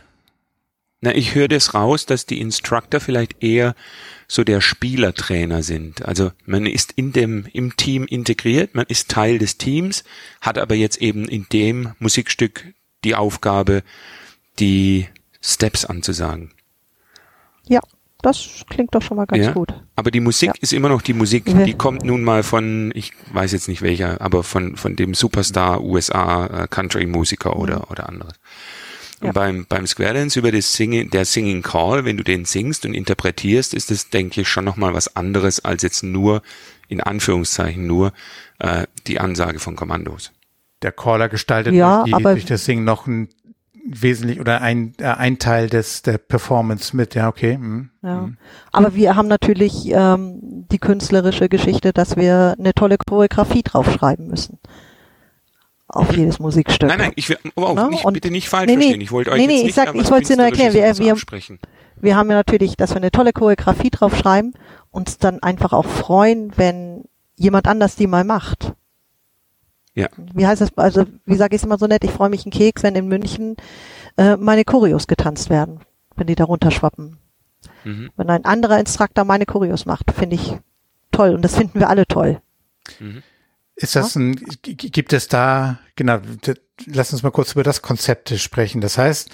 Na, ich höre das raus, dass die Instructor vielleicht eher so der Spielertrainer sind. Also man ist in dem, im Team integriert, man ist Teil des Teams, hat aber jetzt eben in dem Musikstück die Aufgabe, die Steps anzusagen. Ja, das klingt doch schon mal ganz ja, gut. Aber die Musik ja. ist immer noch die Musik, die kommt nun mal von, ich weiß jetzt nicht welcher, aber von, von dem Superstar USA äh, Country Musiker oder, oder anderes. Und ja. beim, beim Square Dance über das Singing, der Singing Call, wenn du den singst und interpretierst, ist das, denke ich, schon nochmal was anderes als jetzt nur, in Anführungszeichen nur, äh, die Ansage von Kommandos. Der Caller gestaltet ja, durch, die, durch das Singen noch ein wesentlich oder ein, äh, ein Teil des der Performance mit, ja, okay. Mhm. Ja. Mhm. Aber wir haben natürlich ähm, die künstlerische Geschichte, dass wir eine tolle Choreografie draufschreiben müssen auf jedes Musikstück. Nein, nein, ich will auch ne? nicht, bitte nicht falsch nee, verstehen. Ich wollte euch nee, nee, jetzt ich sag, ich wollte es dir nur erklären. Wir, wir, wir haben ja natürlich, dass wir eine tolle Choreografie draufschreiben, uns dann einfach auch freuen, wenn jemand anders die mal macht. Ja. Wie heißt das? Also, wie sage ich es immer so nett? Ich freue mich einen Keks, wenn in München äh, meine Choreos getanzt werden, wenn die da runterschwappen. Mhm. Wenn ein anderer Instruktor meine Choreos macht, finde ich toll und das finden wir alle toll. Mhm. Ist das ein, gibt es da, genau, lass uns mal kurz über das Konzept sprechen. Das heißt,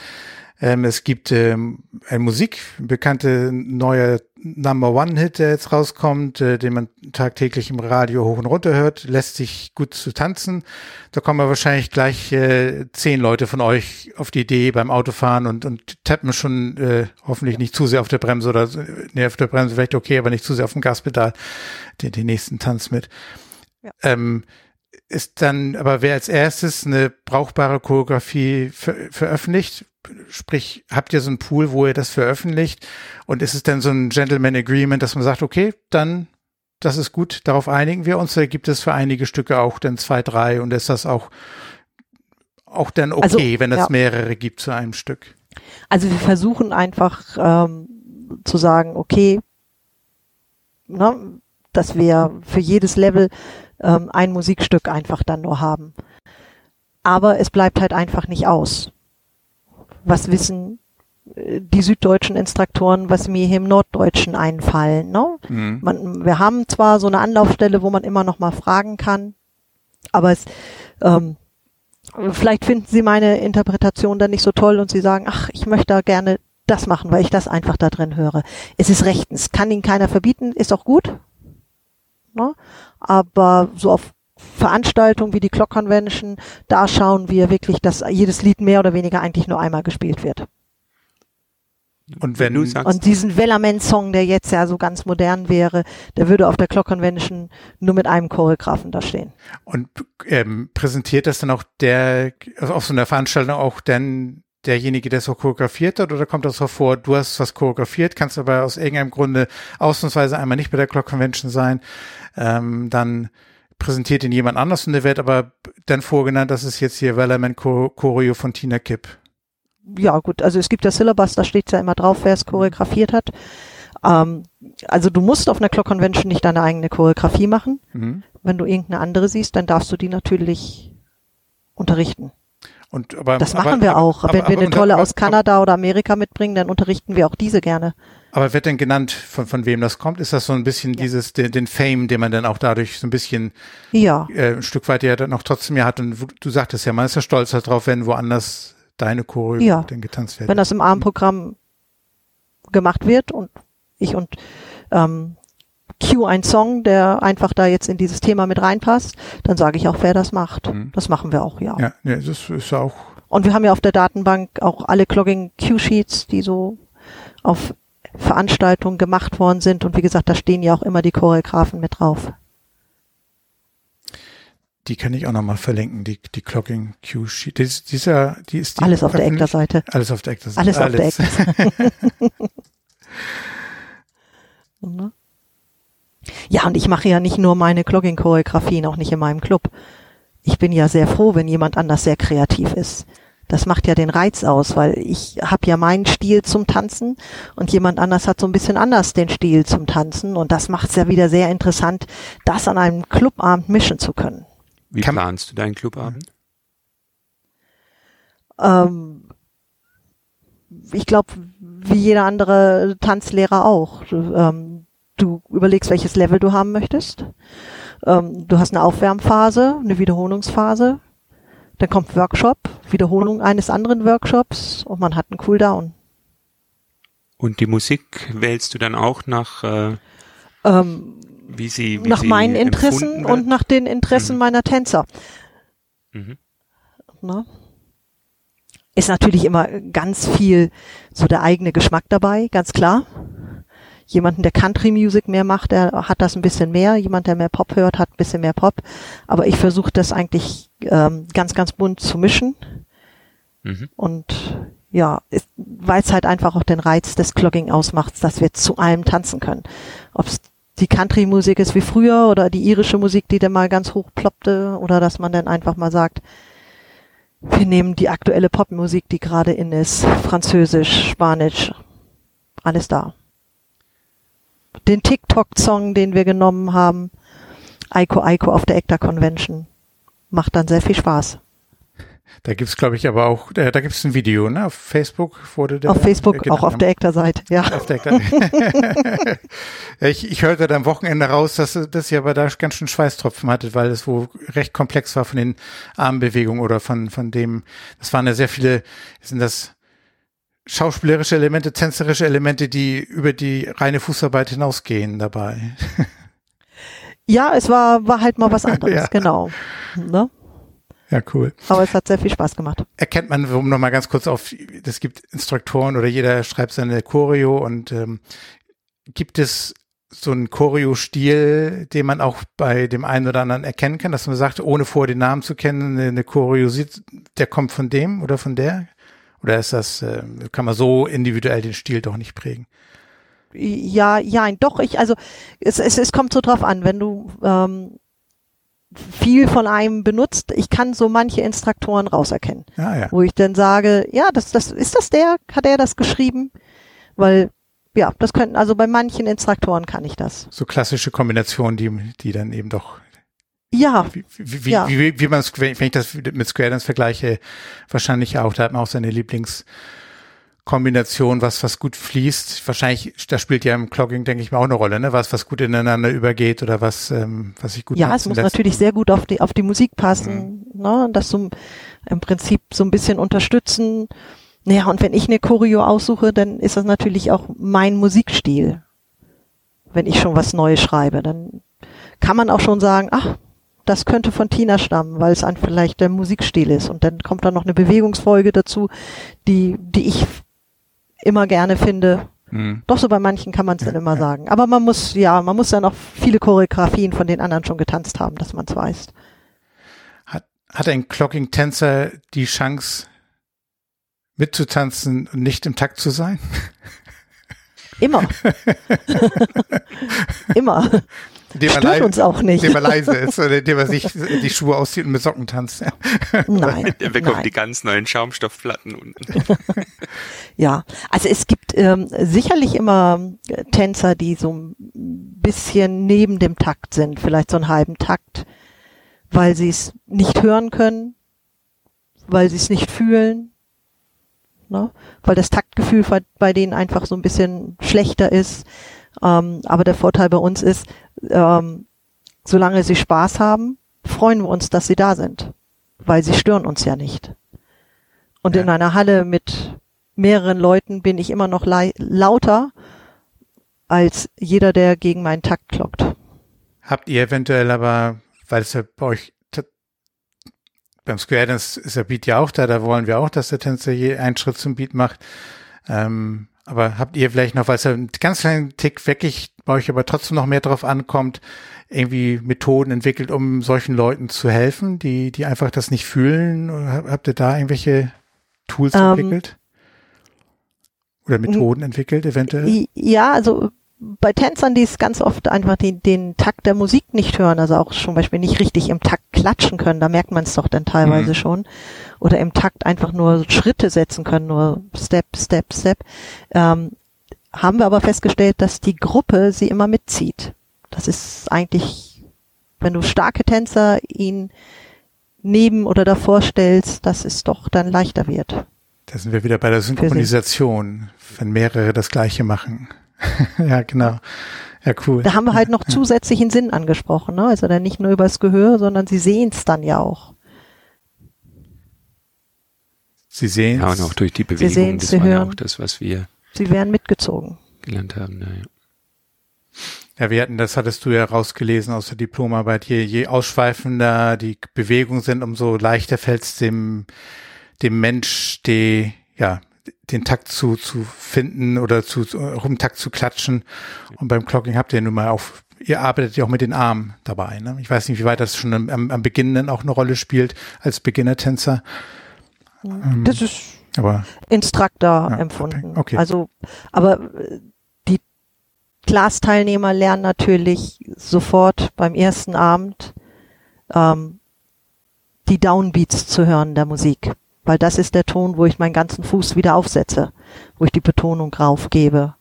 ähm, es gibt ähm, eine Musik, bekannte neue Number One Hit, der jetzt rauskommt, äh, den man tagtäglich im Radio hoch und runter hört, lässt sich gut zu tanzen. Da kommen wahrscheinlich gleich äh, zehn Leute von euch auf die Idee beim Autofahren und, und tappen schon äh, hoffentlich nicht zu sehr auf der Bremse oder nee, auf der Bremse vielleicht okay, aber nicht zu sehr auf dem Gaspedal den, den nächsten Tanz mit. Ja. Ähm, ist dann, aber wer als erstes eine brauchbare Choreografie ver veröffentlicht, sprich, habt ihr so einen Pool, wo ihr das veröffentlicht und ist es dann so ein Gentleman Agreement, dass man sagt, okay, dann, das ist gut, darauf einigen wir uns, oder gibt es für einige Stücke auch dann zwei, drei und ist das auch, auch dann okay, also, wenn es ja. mehrere gibt zu einem Stück? Also wir versuchen einfach ähm, zu sagen, okay, ne, dass wir für jedes Level ähm, ein Musikstück einfach dann nur haben. Aber es bleibt halt einfach nicht aus. was wissen äh, die süddeutschen Instruktoren, was mir hier im Norddeutschen einfallen. Ne? Mhm. Man, wir haben zwar so eine Anlaufstelle, wo man immer noch mal fragen kann, aber es, ähm, vielleicht finden Sie meine Interpretation dann nicht so toll und Sie sagen, ach, ich möchte da gerne das machen, weil ich das einfach da drin höre. Es ist rechtens, kann Ihnen keiner verbieten, ist auch gut. Ne? Aber so auf Veranstaltungen wie die Clock Convention, da schauen wir wirklich, dass jedes Lied mehr oder weniger eigentlich nur einmal gespielt wird. Und wenn du sagst. Und diesen Wellerman-Song, der jetzt ja so ganz modern wäre, der würde auf der Clock Convention nur mit einem Choreografen da stehen. Und ähm, präsentiert das dann auch der, also auf so einer Veranstaltung auch dann derjenige, der so choreografiert hat, oder kommt das so vor, du hast was choreografiert, kannst aber aus irgendeinem Grunde ausnahmsweise einmal nicht bei der Clock Convention sein, ähm, dann präsentiert ihn jemand anders und der wird aber dann vorgenannt, das ist jetzt hier Wellerman Choreo von Tina Kipp ja gut, also es gibt ja Syllabus, da steht ja immer drauf, wer es choreografiert hat. Ähm, also du musst auf einer Clock Convention nicht deine eigene Choreografie machen. Mhm. Wenn du irgendeine andere siehst, dann darfst du die natürlich unterrichten. Und, aber, das machen aber, wir auch. Aber, Wenn wir eine tolle aus Kanada oder Amerika mitbringen, dann unterrichten wir auch diese gerne. Aber wird denn genannt, von, von wem das kommt? Ist das so ein bisschen ja. dieses, den, den Fame, den man dann auch dadurch so ein bisschen ja. äh, ein Stück weit ja dann auch trotzdem ja hat? Und du sagtest ja, man ist ja stolz darauf, wenn woanders deine Choreo ja. denn getanzt werden. Wenn das im Abendprogramm gemacht wird und ich und ähm, Q ein Song, der einfach da jetzt in dieses Thema mit reinpasst, dann sage ich auch, wer das macht. Mhm. Das machen wir auch, ja. Ja, ja das ist auch. Und wir haben ja auf der Datenbank auch alle Clogging Q-Sheets, die so auf Veranstaltungen gemacht worden sind. Und wie gesagt, da stehen ja auch immer die Choreografen mit drauf. Die kann ich auch nochmal verlinken, die, die Clocking Q Sheet. Die, dieser, die ist die Alles auf der Ektar-Seite. Alles auf der Ektar-Seite. Alles, Alles auf der Ektar. ja, und ich mache ja nicht nur meine Clogging-Choreografien, auch nicht in meinem Club. Ich bin ja sehr froh, wenn jemand anders sehr kreativ ist. Das macht ja den Reiz aus, weil ich habe ja meinen Stil zum Tanzen und jemand anders hat so ein bisschen anders den Stil zum Tanzen und das macht es ja wieder sehr interessant, das an einem Clubabend mischen zu können. Wie Kann planst du deinen Clubabend? Ähm, ich glaube, wie jeder andere Tanzlehrer auch. Du, überlegst, welches Level du haben möchtest. Ähm, du hast eine Aufwärmphase, eine Wiederholungsphase. Dann kommt Workshop, Wiederholung eines anderen Workshops und man hat einen Cooldown. Und die Musik wählst du dann auch nach äh, ähm, wie sie wie nach sie meinen Interessen und nach den Interessen mhm. meiner Tänzer. Mhm. Na? Ist natürlich immer ganz viel so der eigene Geschmack dabei, ganz klar. Jemanden, der Country Music mehr macht, der hat das ein bisschen mehr. Jemand, der mehr Pop hört, hat ein bisschen mehr Pop. Aber ich versuche das eigentlich ähm, ganz, ganz bunt zu mischen. Mhm. Und ja, weil es halt einfach auch den Reiz des Clogging ausmacht, dass wir zu allem tanzen können. Ob es die Country-Musik ist wie früher oder die irische Musik, die dann mal ganz hoch ploppte oder dass man dann einfach mal sagt, wir nehmen die aktuelle Popmusik, die gerade in ist, Französisch, Spanisch, alles da. Den TikTok-Song, den wir genommen haben, Aiko Aiko auf der ECTA Convention, macht dann sehr viel Spaß. Da gibt's glaube ich, aber auch, äh, da gibt's ein Video, ne? Auf Facebook wurde der. Auf Facebook, äh, auch auf der Ektar-Seite, ja. Auf der Ektar ich, ich hörte da am Wochenende raus, dass, dass ihr aber da ganz schön Schweißtropfen hattet, weil es wohl recht komplex war von den Armbewegungen oder von, von dem, das waren ja sehr viele, sind das schauspielerische Elemente, tänzerische Elemente, die über die reine Fußarbeit hinausgehen dabei. Ja, es war, war halt mal was anderes, ja. genau. Ne? Ja, cool. Aber es hat sehr viel Spaß gemacht. Erkennt man, um nochmal ganz kurz auf, es gibt Instruktoren oder jeder schreibt seine Choreo und ähm, gibt es so einen Choreo-Stil, den man auch bei dem einen oder anderen erkennen kann, dass man sagt, ohne vor den Namen zu kennen, eine Choreo sieht, der kommt von dem oder von der? Oder ist das, äh, kann man so individuell den Stil doch nicht prägen? Ja, ja, doch, ich, also es, es, es kommt so drauf an, wenn du ähm, viel von einem benutzt. Ich kann so manche Instruktoren rauserkennen, ah, ja. wo ich dann sage, ja, das, das ist das der, hat er das geschrieben? Weil ja, das könnten also bei manchen Instruktoren kann ich das. So klassische Kombinationen, die die dann eben doch Ja. Wie, wie, ja. wie, wie, wie man wenn ich das mit Square Dance vergleiche, wahrscheinlich auch, da hat man auch seine Lieblingskombination, was, was gut fließt. Wahrscheinlich, da spielt ja im Clogging, denke ich mal, auch eine Rolle, ne? Was, was gut ineinander übergeht oder was, ähm, was sich gut Ja, es muss natürlich sehr gut auf die, auf die Musik passen, mhm. ne? Und das so im Prinzip so ein bisschen unterstützen. Naja, und wenn ich eine Choreo aussuche, dann ist das natürlich auch mein Musikstil. Wenn ich schon was Neues schreibe, dann kann man auch schon sagen, ach, das könnte von Tina stammen, weil es ein vielleicht der Musikstil ist. Und dann kommt da noch eine Bewegungsfolge dazu, die, die ich immer gerne finde. Mhm. Doch so bei manchen kann man es ja, dann immer ja. sagen. Aber man muss, ja, man muss dann auch viele Choreografien von den anderen schon getanzt haben, dass man es weiß. Hat, hat ein Clocking-Tänzer die Chance, mitzutanzen und nicht im Takt zu sein? Immer. Immer indem Stört leise, uns auch nicht. Indem er leise ist oder indem er sich die Schuhe auszieht und mit Socken tanzt. Nein. Der bekommt nein. die ganz neuen Schaumstoffplatten unten. ja, also es gibt ähm, sicherlich immer äh, Tänzer, die so ein bisschen neben dem Takt sind, vielleicht so einen halben Takt, weil sie es nicht hören können, weil sie es nicht fühlen, ne? weil das Taktgefühl bei denen einfach so ein bisschen schlechter ist. Ähm, aber der Vorteil bei uns ist, ähm, solange sie Spaß haben, freuen wir uns, dass sie da sind, weil sie stören uns ja nicht. Und ja. in einer Halle mit mehreren Leuten bin ich immer noch lauter als jeder, der gegen meinen Takt klockt. Habt ihr eventuell aber, weil es ja bei euch beim Square Dance ist der Beat ja auch da, da wollen wir auch, dass der Tänzer je einen Schritt zum Beat macht. Ähm, aber habt ihr vielleicht noch, weil es einen ganz kleinen Tick wirklich bei euch aber trotzdem noch mehr drauf ankommt, irgendwie Methoden entwickelt, um solchen Leuten zu helfen, die, die einfach das nicht fühlen? Oder habt ihr da irgendwelche Tools ähm, entwickelt? Oder Methoden entwickelt, eventuell? Ja, also bei Tänzern, die es ganz oft einfach den, den Takt der Musik nicht hören, also auch zum Beispiel nicht richtig im Takt klatschen können, da merkt man es doch dann teilweise mhm. schon. Oder im Takt einfach nur Schritte setzen können, nur Step, Step, Step. Ähm, haben wir aber festgestellt, dass die Gruppe sie immer mitzieht. Das ist eigentlich, wenn du starke Tänzer ihn neben oder davor stellst, dass es doch dann leichter wird. Da sind wir wieder bei der Synchronisation, wenn mehrere das Gleiche machen. ja, genau. Ja, cool. Da haben wir halt noch zusätzlichen Sinn angesprochen, ne? Also dann nicht nur übers Gehör, sondern sie sehen es dann ja auch. Sie sehen Ja, und auch durch die Bewegung, sie das war ja auch das, was wir Sie werden mitgezogen. Gelernt haben, naja. Ja, wir hatten, das hattest du ja rausgelesen aus der Diplomarbeit, je, je ausschweifender die Bewegungen sind, umso leichter fällt es dem, dem Mensch, die, ja, den Takt zu, zu finden oder zu, um Takt zu klatschen. Und beim Clocking habt ihr nun mal auch, ihr arbeitet ja auch mit den Armen dabei. Ne? Ich weiß nicht, wie weit das schon am, am Beginn dann auch eine Rolle spielt als Beginnertänzer. Ähm, das ist aber Instruktor ja, empfunden. Okay. Also, aber äh, die Klasteilnehmer lernen natürlich sofort beim ersten Abend ähm, die Downbeats zu hören der Musik weil das ist der Ton, wo ich meinen ganzen Fuß wieder aufsetze, wo ich die Betonung raufgebe.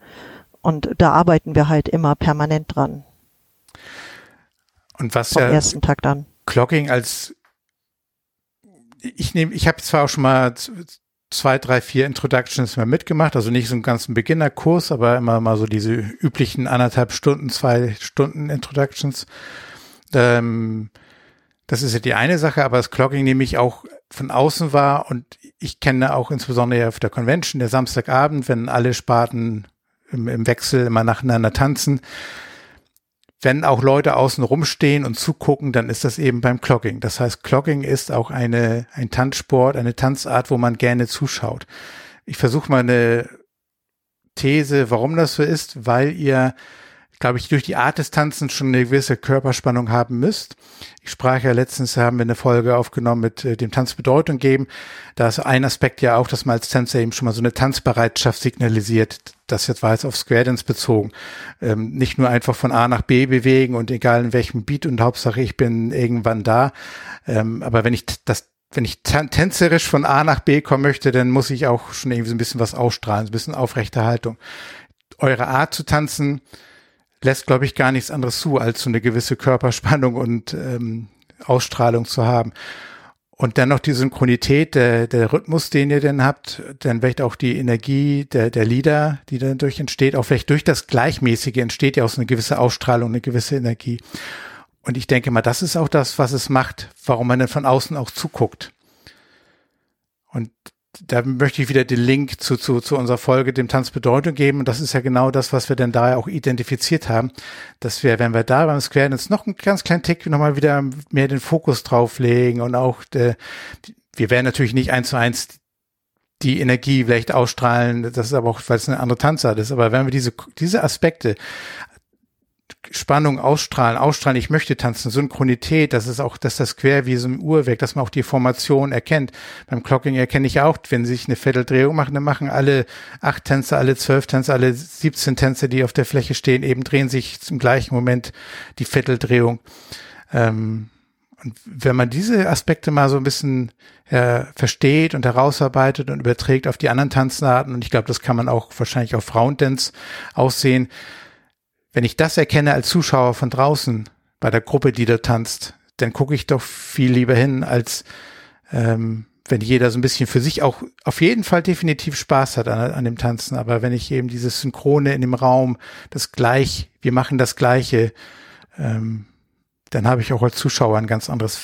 Und da arbeiten wir halt immer permanent dran. Und was Vom ja ersten Tag dann. Clocking als ich nehme, ich habe zwar auch schon mal zwei, drei, vier Introductions mal mitgemacht, also nicht so einen ganzen Beginnerkurs, aber immer mal so diese üblichen anderthalb Stunden, zwei Stunden Introductions. Ähm, das ist ja die eine Sache, aber das Clogging nehme ich auch von außen wahr und ich kenne auch insbesondere auf der Convention, der Samstagabend, wenn alle Sparten im, im Wechsel immer nacheinander tanzen. Wenn auch Leute außen rumstehen und zugucken, dann ist das eben beim Clogging. Das heißt, Clogging ist auch eine, ein Tanzsport, eine Tanzart, wo man gerne zuschaut. Ich versuche mal eine These, warum das so ist, weil ihr glaube ich, durch die Art des Tanzens schon eine gewisse Körperspannung haben müsst. Ich sprach ja letztens, haben wir eine Folge aufgenommen mit äh, dem Tanz Bedeutung geben. Da ist ein Aspekt ja auch, dass man als Tänzer eben schon mal so eine Tanzbereitschaft signalisiert. Das jetzt war jetzt auf Square Dance bezogen. Ähm, nicht nur einfach von A nach B bewegen und egal in welchem Beat und Hauptsache ich bin irgendwann da. Ähm, aber wenn ich das wenn ich tänzerisch von A nach B kommen möchte, dann muss ich auch schon irgendwie so ein bisschen was ausstrahlen, so ein bisschen aufrechte Haltung. Eure Art zu tanzen lässt, glaube ich, gar nichts anderes zu als so eine gewisse Körperspannung und ähm, Ausstrahlung zu haben. Und dann noch die Synchronität, der, der Rhythmus, den ihr denn habt, dann vielleicht auch die Energie der, der Lieder, die dann durch entsteht, auch vielleicht durch das Gleichmäßige entsteht ja auch so eine gewisse Ausstrahlung, eine gewisse Energie. Und ich denke mal, das ist auch das, was es macht, warum man dann von außen auch zuguckt. Und da möchte ich wieder den Link zu, zu, zu unserer Folge, dem Tanz Bedeutung geben. Und das ist ja genau das, was wir denn da auch identifiziert haben, dass wir, wenn wir da beim Square Dance noch einen ganz kleinen Tick nochmal wieder mehr den Fokus drauflegen und auch, der, wir werden natürlich nicht eins zu eins die Energie vielleicht ausstrahlen, das ist aber auch, weil es eine andere Tanzart ist, aber wenn wir diese, diese Aspekte Spannung ausstrahlen, ausstrahlen, ich möchte tanzen, Synchronität, das ist auch, dass das quer wie so ein Uhrwerk, dass man auch die Formation erkennt. Beim Clocking erkenne ich auch, wenn sich eine Vierteldrehung machen, dann machen alle acht Tänzer, alle zwölf Tänzer, alle 17 Tänzer, die auf der Fläche stehen, eben drehen sich im gleichen Moment die Vierteldrehung. Ähm, und wenn man diese Aspekte mal so ein bisschen äh, versteht und herausarbeitet und überträgt auf die anderen Tanzarten, und ich glaube, das kann man auch wahrscheinlich auf Frauendance aussehen, wenn ich das erkenne als Zuschauer von draußen bei der Gruppe, die da tanzt, dann gucke ich doch viel lieber hin, als ähm, wenn jeder so ein bisschen für sich auch auf jeden Fall definitiv Spaß hat an, an dem Tanzen. Aber wenn ich eben dieses Synchrone in dem Raum, das gleich, wir machen das Gleiche, ähm, dann habe ich auch als Zuschauer ein ganz anderes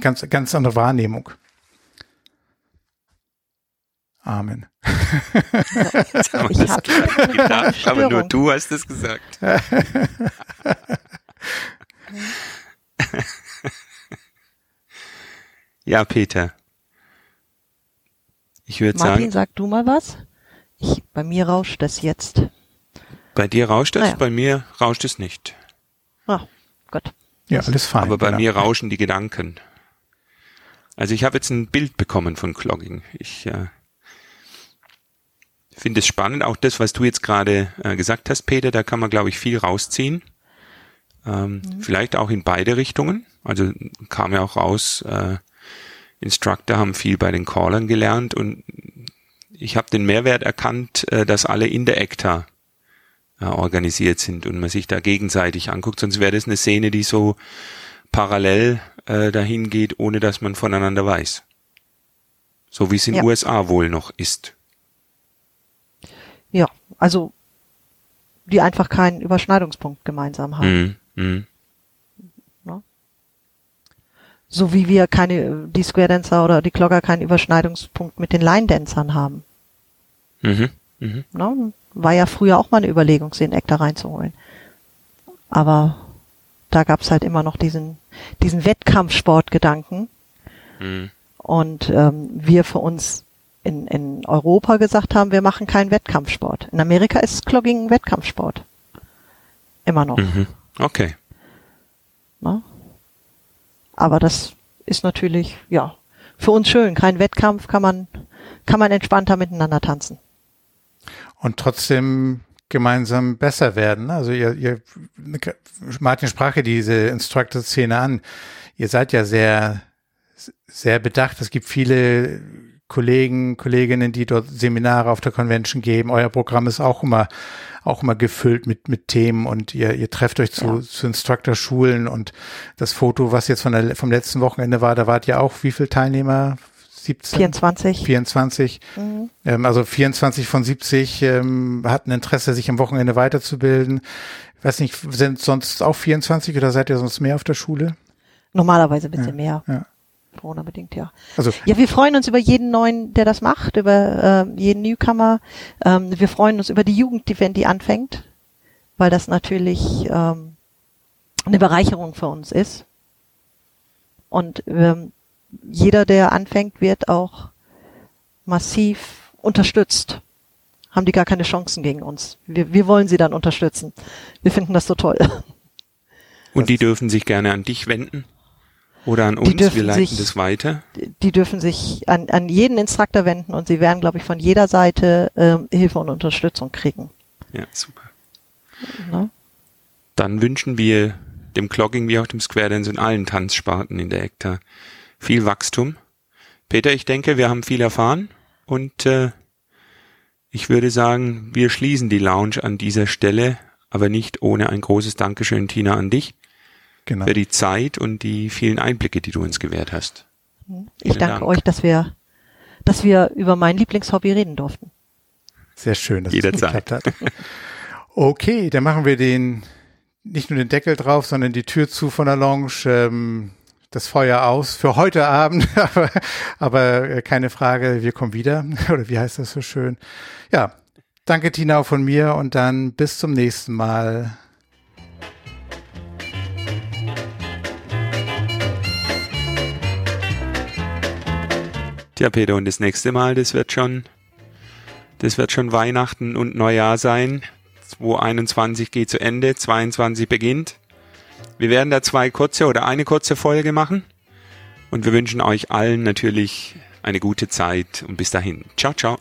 ganz, ganz andere Wahrnehmung. Amen. ich habe aber nur du hast es gesagt. ja, Peter. Ich würde sagen. Martin, sag du mal was. Ich, bei mir rauscht es jetzt. Bei dir rauscht es, naja. bei mir rauscht es nicht. Ah, Gott. Ja, alles fein. Aber bei genau. mir rauschen die Gedanken. Also ich habe jetzt ein Bild bekommen von Clogging. Ich äh, finde es spannend, auch das, was du jetzt gerade äh, gesagt hast, Peter, da kann man, glaube ich, viel rausziehen. Ähm, mhm. Vielleicht auch in beide Richtungen. Also kam ja auch raus, äh, Instructor haben viel bei den Callern gelernt und ich habe den Mehrwert erkannt, äh, dass alle in der ECTA äh, organisiert sind und man sich da gegenseitig anguckt. Sonst wäre das eine Szene, die so parallel äh, dahin geht, ohne dass man voneinander weiß. So wie es in ja. USA wohl noch ist. Ja, also die einfach keinen Überschneidungspunkt gemeinsam haben. Mm, mm. Ja. So wie wir keine, die Square Dancer oder die Clogger keinen Überschneidungspunkt mit den Line Dancern haben. Mhm. Mhm. Ja, war ja früher auch mal eine Überlegung, sie in Eck da reinzuholen. Aber da gab's halt immer noch diesen, diesen Wettkampfsportgedanken. Mhm. Und ähm, wir für uns in, in Europa gesagt haben, wir machen keinen Wettkampfsport. In Amerika ist Clogging ein Wettkampfsport. Immer noch. Mhm. Okay. Na? Aber das ist natürlich, ja, für uns schön. Kein Wettkampf kann man, kann man entspannter miteinander tanzen. Und trotzdem gemeinsam besser werden. Also ihr, ihr Martin sprach ja diese Instructor-Szene an. Ihr seid ja sehr, sehr bedacht. Es gibt viele Kollegen, Kolleginnen, die dort Seminare auf der Convention geben. Euer Programm ist auch immer, auch immer gefüllt mit, mit Themen und ihr, ihr trefft euch zu, ja. zu Instructor-Schulen und das Foto, was jetzt von der, vom letzten Wochenende war, da wart ihr auch wie viele Teilnehmer? 17? 24. 24. Mhm. Ähm, also 24 von 70 ähm, hatten Interesse, sich am Wochenende weiterzubilden. Ich weiß nicht, sind sonst auch 24 oder seid ihr sonst mehr auf der Schule? Normalerweise ein bisschen ja, mehr. Ja. Corona-bedingt, ja. Also, ja, wir freuen uns über jeden neuen, der das macht, über äh, jeden Newcomer. Ähm, wir freuen uns über die Jugend, die, wenn die anfängt, weil das natürlich ähm, eine Bereicherung für uns ist. Und ähm, jeder, der anfängt, wird auch massiv unterstützt. Haben die gar keine Chancen gegen uns. Wir, wir wollen sie dann unterstützen. Wir finden das so toll. Und die dürfen sich gerne an dich wenden? Oder an uns, wir leiten sich, das weiter? Die dürfen sich an, an jeden Instruktor wenden und sie werden, glaube ich, von jeder Seite ähm, Hilfe und Unterstützung kriegen. Ja, super. Na? Dann wünschen wir dem Clogging wie auch dem Square Dance und allen Tanzsparten in der ECTA viel Wachstum. Peter, ich denke, wir haben viel erfahren und äh, ich würde sagen, wir schließen die Lounge an dieser Stelle, aber nicht ohne ein großes Dankeschön, Tina, an dich genau. für die Zeit und die vielen Einblicke, die du uns gewährt hast. Ich Vielen danke Dank. euch, dass wir, dass wir über mein Lieblingshobby reden durften. Sehr schön, dass Jederzeit. es geklappt hat. Okay, dann machen wir den, nicht nur den Deckel drauf, sondern die Tür zu von der Lounge, ähm, das Feuer aus für heute Abend, aber, aber äh, keine Frage, wir kommen wieder. Oder wie heißt das so schön? Ja, danke Tina auch von mir und dann bis zum nächsten Mal. Tja, Peter, und das nächste Mal, das wird schon, das wird schon Weihnachten und Neujahr sein. 2021 geht zu Ende, 22 beginnt. Wir werden da zwei kurze oder eine kurze Folge machen. Und wir wünschen euch allen natürlich eine gute Zeit und bis dahin. Ciao, ciao.